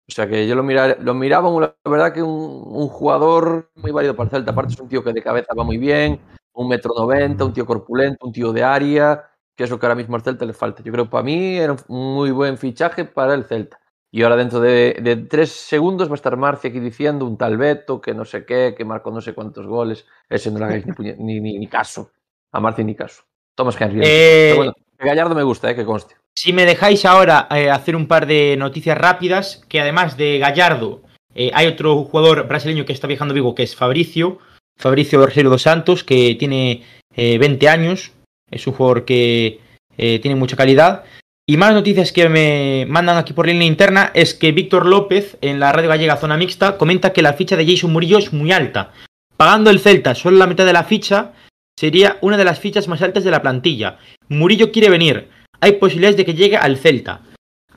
O sea que yo lo, mirar- lo miraba, la verdad, que un, un jugador muy válido para el Celta. Aparte es un tío que de cabeza va muy bien, un metro noventa, un tío corpulento, un tío de área, que es lo que ahora mismo al Celta le falta. Yo creo que para mí era un muy buen fichaje para el Celta. Y ahora dentro de, de tres segundos va a estar Marcia aquí diciendo un tal Beto, que no sé qué, que marcó no sé cuántos goles. Ese no le hagáis ni, ni, ni- caso. A Marcia ni caso. Thomas Henry. Eh, bueno, que Gallardo me gusta, eh, que conste. Si me dejáis ahora eh, hacer un par de noticias rápidas, que además de Gallardo, eh, hay otro jugador brasileño que está viajando a Vigo, que es Fabricio, Fabricio Barcelo dos Santos, que tiene eh, 20 años, es un jugador que eh, tiene mucha calidad. Y más noticias que me mandan aquí por línea interna es que Víctor López, en la radio gallega Zona Mixta, comenta que la ficha de Jason Murillo es muy alta. Pagando el Celta solo la mitad de la ficha, sería una de las fichas más altas de la plantilla. Murillo quiere venir, hay posibilidades de que llegue al Celta.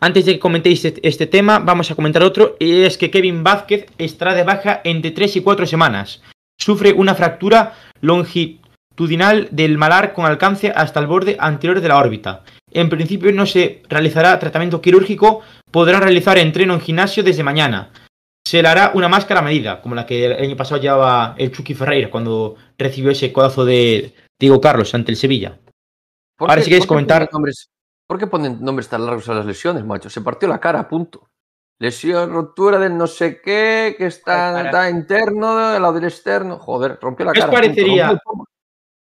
Antes de que comentéis este, este tema, vamos a comentar otro, y es que Kevin Vázquez estará de baja entre 3 y 4 semanas. Sufre una fractura longitudinal del malar con alcance hasta el borde anterior de la órbita. En principio no se realizará tratamiento quirúrgico, podrá realizar entreno en gimnasio desde mañana. Se le hará una máscara a medida, como la que el año pasado llevaba el Chucky Ferreira cuando recibió ese codazo de Diego Carlos ante el Sevilla. ¿Por Ahora qué- si qué comentar- Nombres, ¿Por qué ponen nombres tan largos a las lesiones, macho? Se partió la cara, punto. Lesión, ruptura del no sé qué, que está, está interno, al lado del externo. Joder, rompió la ¿Qué os cara. punto, parecería? rompió el.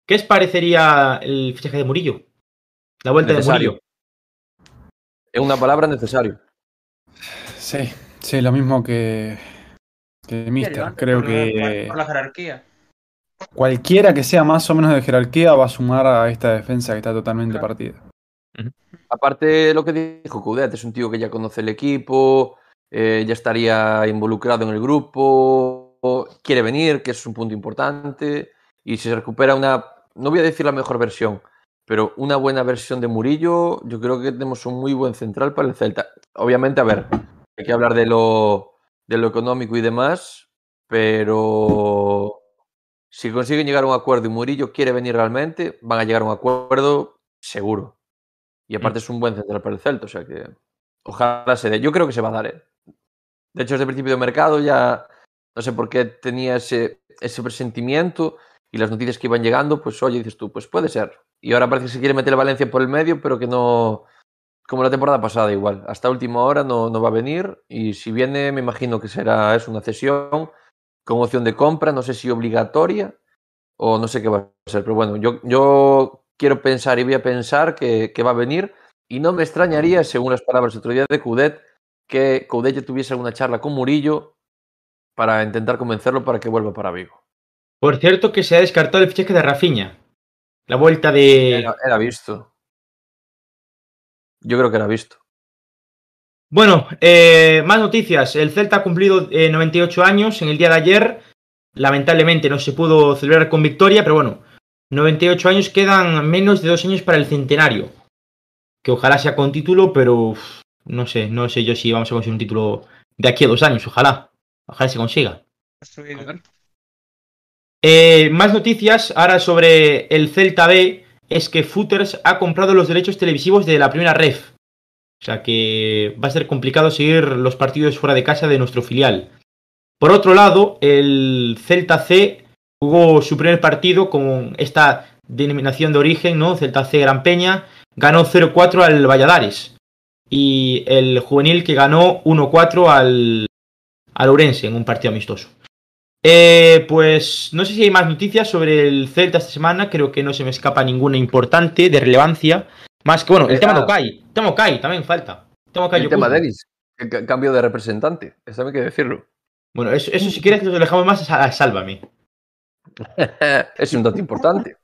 ¿Qué os parecería el fichaje de Murillo? La vuelta Necesario. de Murillo. Es una palabra necesario. Sí, sí, lo mismo que, que el Mister. Levanta Creo que Por la jerarquía. cualquiera que sea más o menos de jerarquía va a sumar a esta defensa que está totalmente Claro. partida. Aparte, lo que dijo Coudet, es un tío que ya conoce el equipo, eh, ya estaría involucrado en el grupo, quiere venir, que es un punto importante, y si se recupera una, no voy a decir la mejor versión, pero una buena versión de Murillo, yo creo que tenemos un muy buen central para el Celta. Obviamente, a ver, hay que hablar de lo, de lo económico y demás, pero si consiguen llegar a un acuerdo y Murillo quiere venir realmente, van a llegar a un acuerdo seguro. Y aparte es un buen central para el Celta, o sea que ojalá se dé. Yo creo que se va a dar, ¿eh? De hecho, principio de mercado ya no sé por qué tenía ese, ese presentimiento y las noticias que iban llegando, pues oye, dices tú, pues puede ser. Y ahora parece que se quiere meter el Valencia por el medio, pero que no, como la temporada pasada igual. Hasta última hora no, no va a venir y si viene me imagino que será es una cesión con opción de compra, no sé si obligatoria o no sé qué va a ser, pero bueno, yo, yo quiero pensar y voy a pensar que, que va a venir y no me extrañaría, según las palabras otro día de Coudet, que Coudet ya tuviese alguna charla con Murillo para intentar convencerlo para que vuelva para Vigo. Por cierto, que se ha descartado el fichaje de Rafinha. La vuelta de. Era, era visto. Yo creo que era visto. Bueno, eh, más noticias. El Celta ha cumplido eh, 98 años en el día de ayer. lamentablemente no se pudo celebrar con victoria, pero bueno, 98 años quedan menos de dos años para el centenario. Que ojalá sea con título, pero uf, no sé, no sé yo si vamos a conseguir un título de aquí a dos años, ojalá. Ojalá se consiga. Eh, más noticias ahora sobre el Celta B es que Footers ha comprado los derechos televisivos de la primera ref. O sea que va a ser complicado seguir los partidos fuera de casa de nuestro filial. Por otro lado, el Celta C jugó su primer partido con esta denominación de origen, ¿no? Celta C Gran Peña, ganó 0-4 al Valladares. Y el juvenil que ganó 1-4 al, al Ourense en un partido amistoso. Eh, pues no sé si hay más noticias sobre el Celta esta semana. Creo que no se me escapa ninguna importante de relevancia. Más que, bueno, el tema ah. de Okai. El tema Okai también falta. Tema El tema Yokuzu. de Eris, el ca- cambio de representante. Eso hay que decirlo. Bueno, eso, eso si quieres lo dejamos más a Sálvame. es un dato importante.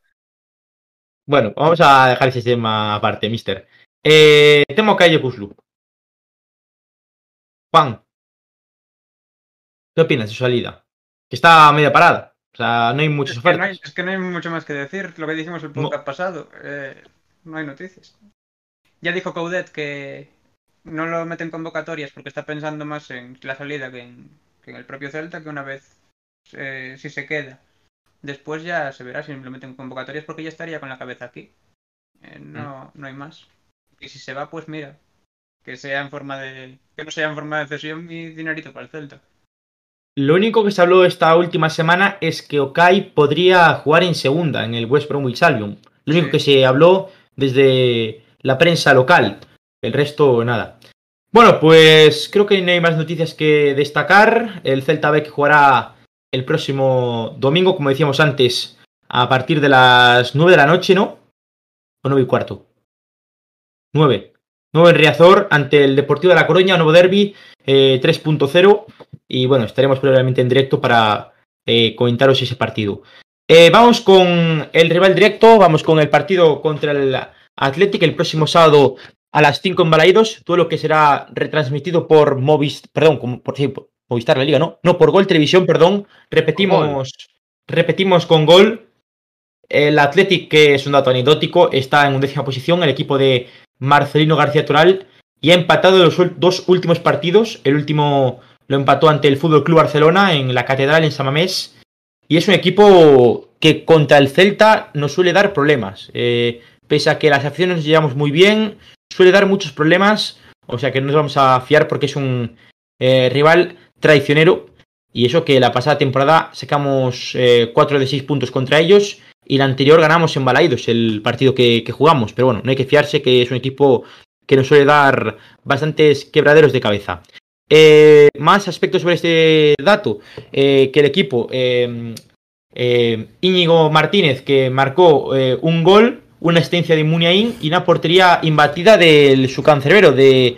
Bueno, vamos a dejar ese tema aparte, mister. Eh, tema Okai Yokuslu. Juan. ¿Qué opinas de su salida? Que está media parada. O sea, no hay muchas Es que, no hay, es que no hay mucho más que decir. Lo que dijimos el No. podcast pasado. eh, no hay noticias. Ya dijo Coudet que no lo meten convocatorias porque está pensando más en la salida que en, que en el propio Celta, que una vez eh, si se queda. Después ya se verá si lo meten convocatorias porque ya estaría con la cabeza aquí. Eh, no, no hay más. Y si se va, pues mira. Que sea en forma de. Que no sea en forma de cesión y dinerito para el Celta. Lo único que se habló esta última semana es que Okai podría jugar en segunda en el West Bromwich Albion. Lo único Sí. que se habló desde la prensa local. El resto, nada. Bueno, pues creo que no hay más noticias que destacar. El Celta B que jugará el próximo domingo, como decíamos antes, a partir de las 9 de la noche, ¿no? O 9 y cuarto. 9. 9 en Riazor ante el Deportivo de La Coruña, nuevo derby eh, 3.0. Y bueno, estaremos probablemente en directo para eh, comentaros ese partido. Eh, vamos con el rival directo, vamos con el partido contra el Athletic el próximo sábado a las 5 en Balaidos, todo lo que será retransmitido por Movistar, perdón, por, sí, por Movistar la Liga, ¿no? No, por Gol Televisión, perdón. Repetimos, repetimos con Gol. El Athletic, que es un dato anecdótico, está en undécima posición, el equipo de Marcelino García Toral, y ha empatado los dos últimos partidos. El último lo empató ante el Fútbol Club Barcelona en la Catedral en Samamés. Y es un equipo que contra el Celta nos suele dar problemas. Eh, pese a que las acciones nos llevamos muy bien, suele dar muchos problemas. O sea que no nos vamos a fiar porque es un eh, rival traicionero. Y eso que la pasada temporada sacamos 4 de 6 puntos contra ellos. Y la anterior ganamos en Balaidos el partido que, que jugamos. Pero bueno, no hay que fiarse que es un equipo que nos suele dar bastantes quebraderos de cabeza. Eh, más aspectos sobre este dato, eh, que el equipo eh, eh, Íñigo Martínez que marcó eh, un gol, una asistencia de Muniain y una portería imbatida del su cancerbero de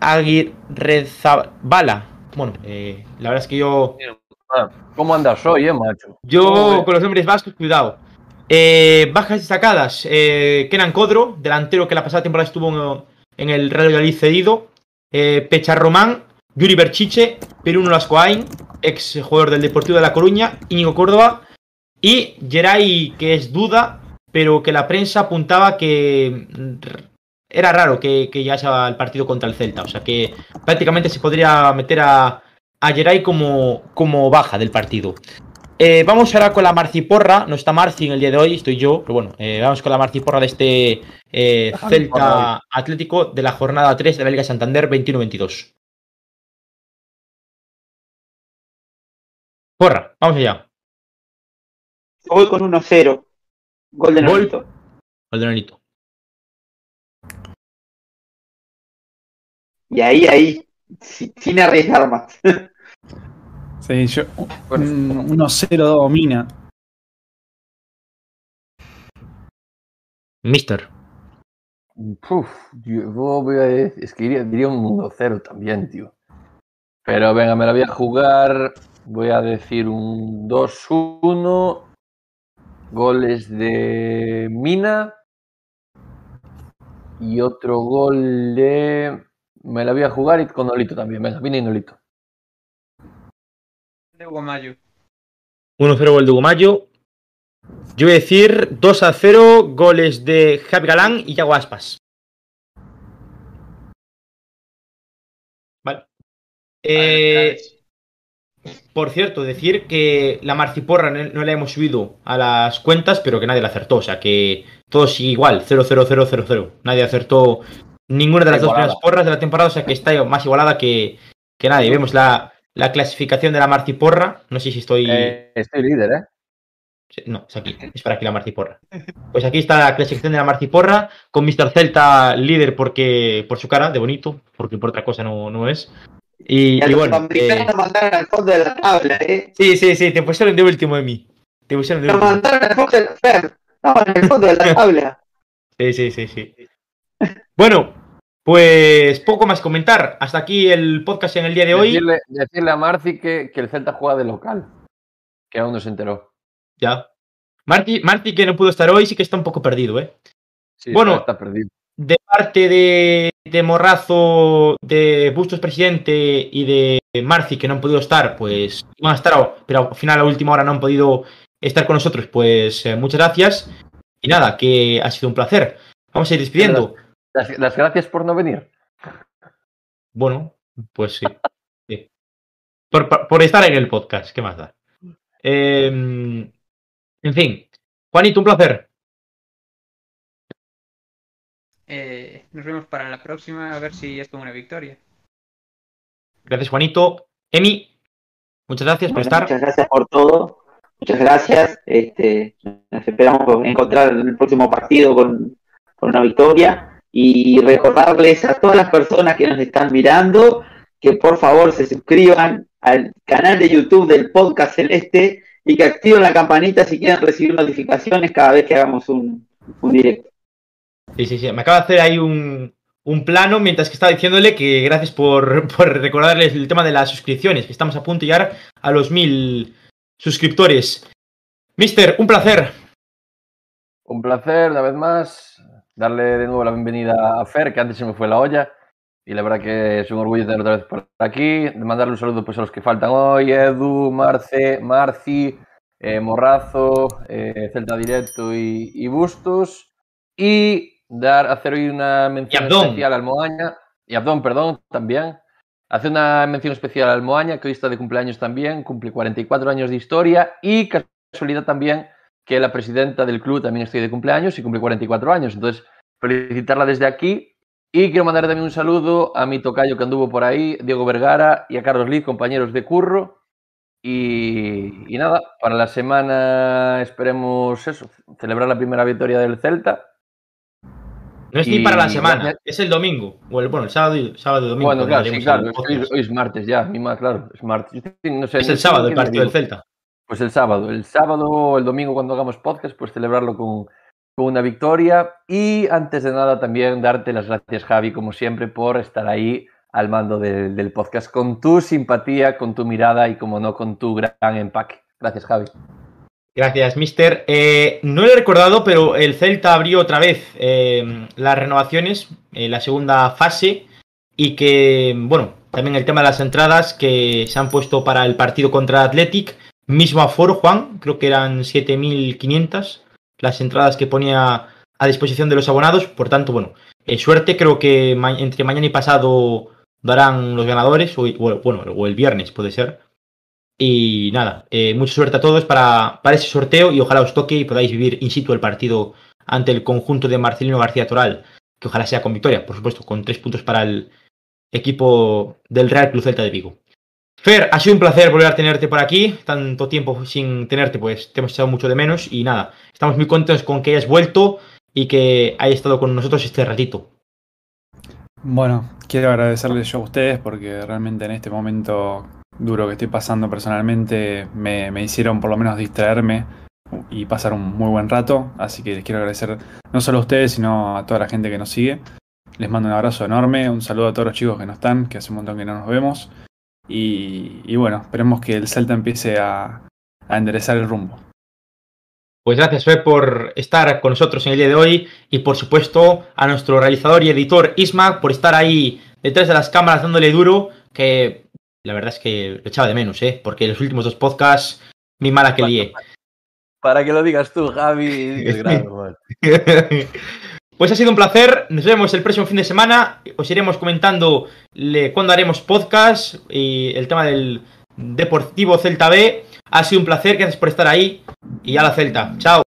Aguirrezabala. Bueno, eh, la verdad es que yo Ah, ¿Cómo andas hoy, eh, macho? yo con los nombres vascos, cuidado. Eh, bajas destacadas. Eh, Kenan Codro, delantero que la pasada temporada estuvo en, el Real Valladolid cedido. Eh, Pecha Román, Yuri Berchiche, Peruno Lascoain, ex jugador del Deportivo de La Coruña, Íñigo Córdoba y Geray, que es duda, pero que la prensa apuntaba que mm, era raro que, que llegase al partido contra el Celta. O sea que prácticamente se podría meter a, a Geray como, como baja del partido. Eh, vamos ahora con la Marciporra. No está Marci en el día de hoy, estoy yo. Pero bueno, eh, vamos con la Marciporra de este eh, Celta Atlético de la jornada 3 de la Liga Santander 21-22. Porra, vamos allá. Voy con 1-0. Gol de Gol. Nolito. Valderanito. Y ahí, ahí, si- sin arriesgar más. Sí, yo. Un 1-0 domina. Mister. Uf, yo voy a decir, es que diría, diría un 1-0 también, tío. Pero venga, me la voy a jugar. Voy a decir un 2-1. Goles de Mina. Y otro gol de. Me la voy a jugar y con Nolito también. Venga, Mina y Nolito. De Hugo Mayo. 1-0 gol de Gumayo. Yo voy a decir 2 a 0, goles de Javi Galán y Yago Aspas. Vale. Eh, por cierto, decir que la marciporra no no la hemos subido a las cuentas, pero que nadie la acertó. O sea que todo sigue igual, 0-0-0-0-0. Nadie acertó ninguna de las dos primeras porras de la temporada, o sea que está más igualada que, que nadie. Vemos la, la clasificación de la marciporra. No sé si estoy. Eh, estoy líder, ¿eh? No, es aquí. Es para aquí la marciporra. Pues aquí está la clasificación de la marciporra, con Mr. Celta líder porque por su cara, de bonito, porque por otra cosa no, no es. Y, y bueno. eh, mandaron al fondo de la tabla, ¿eh? sí, sí, sí, te pusieron de último de mí. Te pusieron de último. mandaron al fondo de la. Estamos en el fondo de la tabla. Sí, sí, sí, sí. Bueno, pues poco más comentar. Hasta aquí el podcast en el día de hoy. Decirle, decirle a Marci que, que el Celta juega de local. Que aún no se enteró. Ya. Marty, Marty, que no pudo estar hoy, sí que está un poco perdido, ¿eh? Sí, Bueno. está, está perdido. De parte de, de Morrazo, de Bustos presidente y de Marci, que no han podido estar, pues iban a estar, pero al final a última hora no han podido estar con nosotros, pues eh, muchas gracias. Y nada, que ha sido un placer. Vamos a ir despidiendo. Las, las gracias por no venir. Bueno, pues sí. sí. Por, por- por estar en el podcast, ¿qué más da? Eh, en fin, Juanito, un placer. Eh, nos vemos para la próxima, a ver si es como una victoria. Gracias, Juanito. Emi, muchas gracias por estar. muchas gracias por todo. Muchas gracias. Este, nos esperamos encontrar el próximo partido con, con una victoria. Y recordarles a todas las personas que nos están mirando que por favor se suscriban al canal de YouTube del Podcast Celeste y que activen la campanita si quieren recibir notificaciones cada vez que hagamos un, un directo. Sí, sí, sí. Me acaba de hacer ahí un, un plano mientras que estaba diciéndole que gracias por, por recordarles el tema de las suscripciones, que estamos a punto de llegar a los mil suscriptores. Mister, un placer. Un placer, una vez más. Darle de nuevo la bienvenida a Fer, que antes se me fue la olla. Y la verdad que es un orgullo tener otra vez por aquí. Mandarle un saludo pues, a los que faltan hoy: Edu, Marce, Marci, eh, Morrazo, eh, Celta Directo y, y Bustos. Y dar, hacer hoy una mención especial al Moaña. Y Abdón, perdón, también. Hace una mención especial al Moaña, que hoy está de cumpleaños también, cumple 44 años de historia. Y casualidad también que la presidenta del club también estoy de cumpleaños y cumple 44 años. Entonces, felicitarla desde aquí. Y quiero mandar también un saludo a mi tocayo que anduvo por ahí, Diego Vergara, y a Carlos Liz, compañeros de curro. Y, y nada, para la semana esperemos eso, celebrar la primera victoria del Celta. No es ni para la semana, es el domingo. Bueno, el sábado y, sábado y domingo. Bueno, claro, sí, claro, hoy, hoy es martes ya, mi ma- claro, es martes. No sé, es el sábado el partido del. Celta. Pues el sábado, el sábado o el domingo cuando hagamos podcast, pues celebrarlo con, con una victoria. Y antes de nada también darte las gracias, Javi, como siempre, por estar ahí al mando del, podcast, con tu simpatía, con tu mirada y, como no, con tu gran empaque. Gracias, Javi. Gracias, Mister. Eh, no lo he recordado, pero el Celta abrió otra vez eh, las renovaciones, eh, la segunda fase, y que, bueno, también el tema de las entradas que se han puesto para el partido contra Athletic, mismo aforo, Juan, creo que eran 7.500 las entradas que ponía a disposición de los abonados, por tanto, bueno, eh, suerte, creo que entre mañana y pasado darán los ganadores, o, o- bueno, o el viernes puede ser. Y nada, eh, mucha suerte a todos para, para ese sorteo y ojalá os toque y podáis vivir in situ el partido ante el conjunto de Marcelino García Toral, que ojalá sea con victoria, por supuesto, con tres puntos para el equipo del Real Club Celta de Vigo. Fer, ha sido un placer volver a tenerte por aquí, tanto tiempo sin tenerte, pues te hemos echado mucho de menos y nada, estamos muy contentos con que hayas vuelto y que hayas estado con nosotros este ratito. Bueno, quiero agradecerles yo a ustedes porque realmente en este momento duro que estoy pasando personalmente me, hicieron por lo menos distraerme y pasar un muy buen rato. Así que les quiero agradecer no solo a ustedes, sino a toda la gente que nos sigue. Les mando un abrazo enorme, un saludo a todos los chicos que no están, que hace un montón que no nos vemos. Y, y bueno, esperemos que el Celta empiece a, a enderezar el rumbo. Pues gracias, Fer, por estar con nosotros en el día de hoy y por supuesto a nuestro realizador y editor Isma por estar ahí detrás de las cámaras dándole duro, que la verdad es que lo echaba de menos, ¿eh? porque los últimos dos podcasts mi mala que lié. Para que lo digas tú, Javi. grave. Pues ha sido un placer. Nos vemos el próximo fin de semana. Os iremos comentando cuándo haremos podcast y el tema del Deportivo Celta B. Ha sido un placer. Gracias por estar ahí. Y a la Celta. Chao.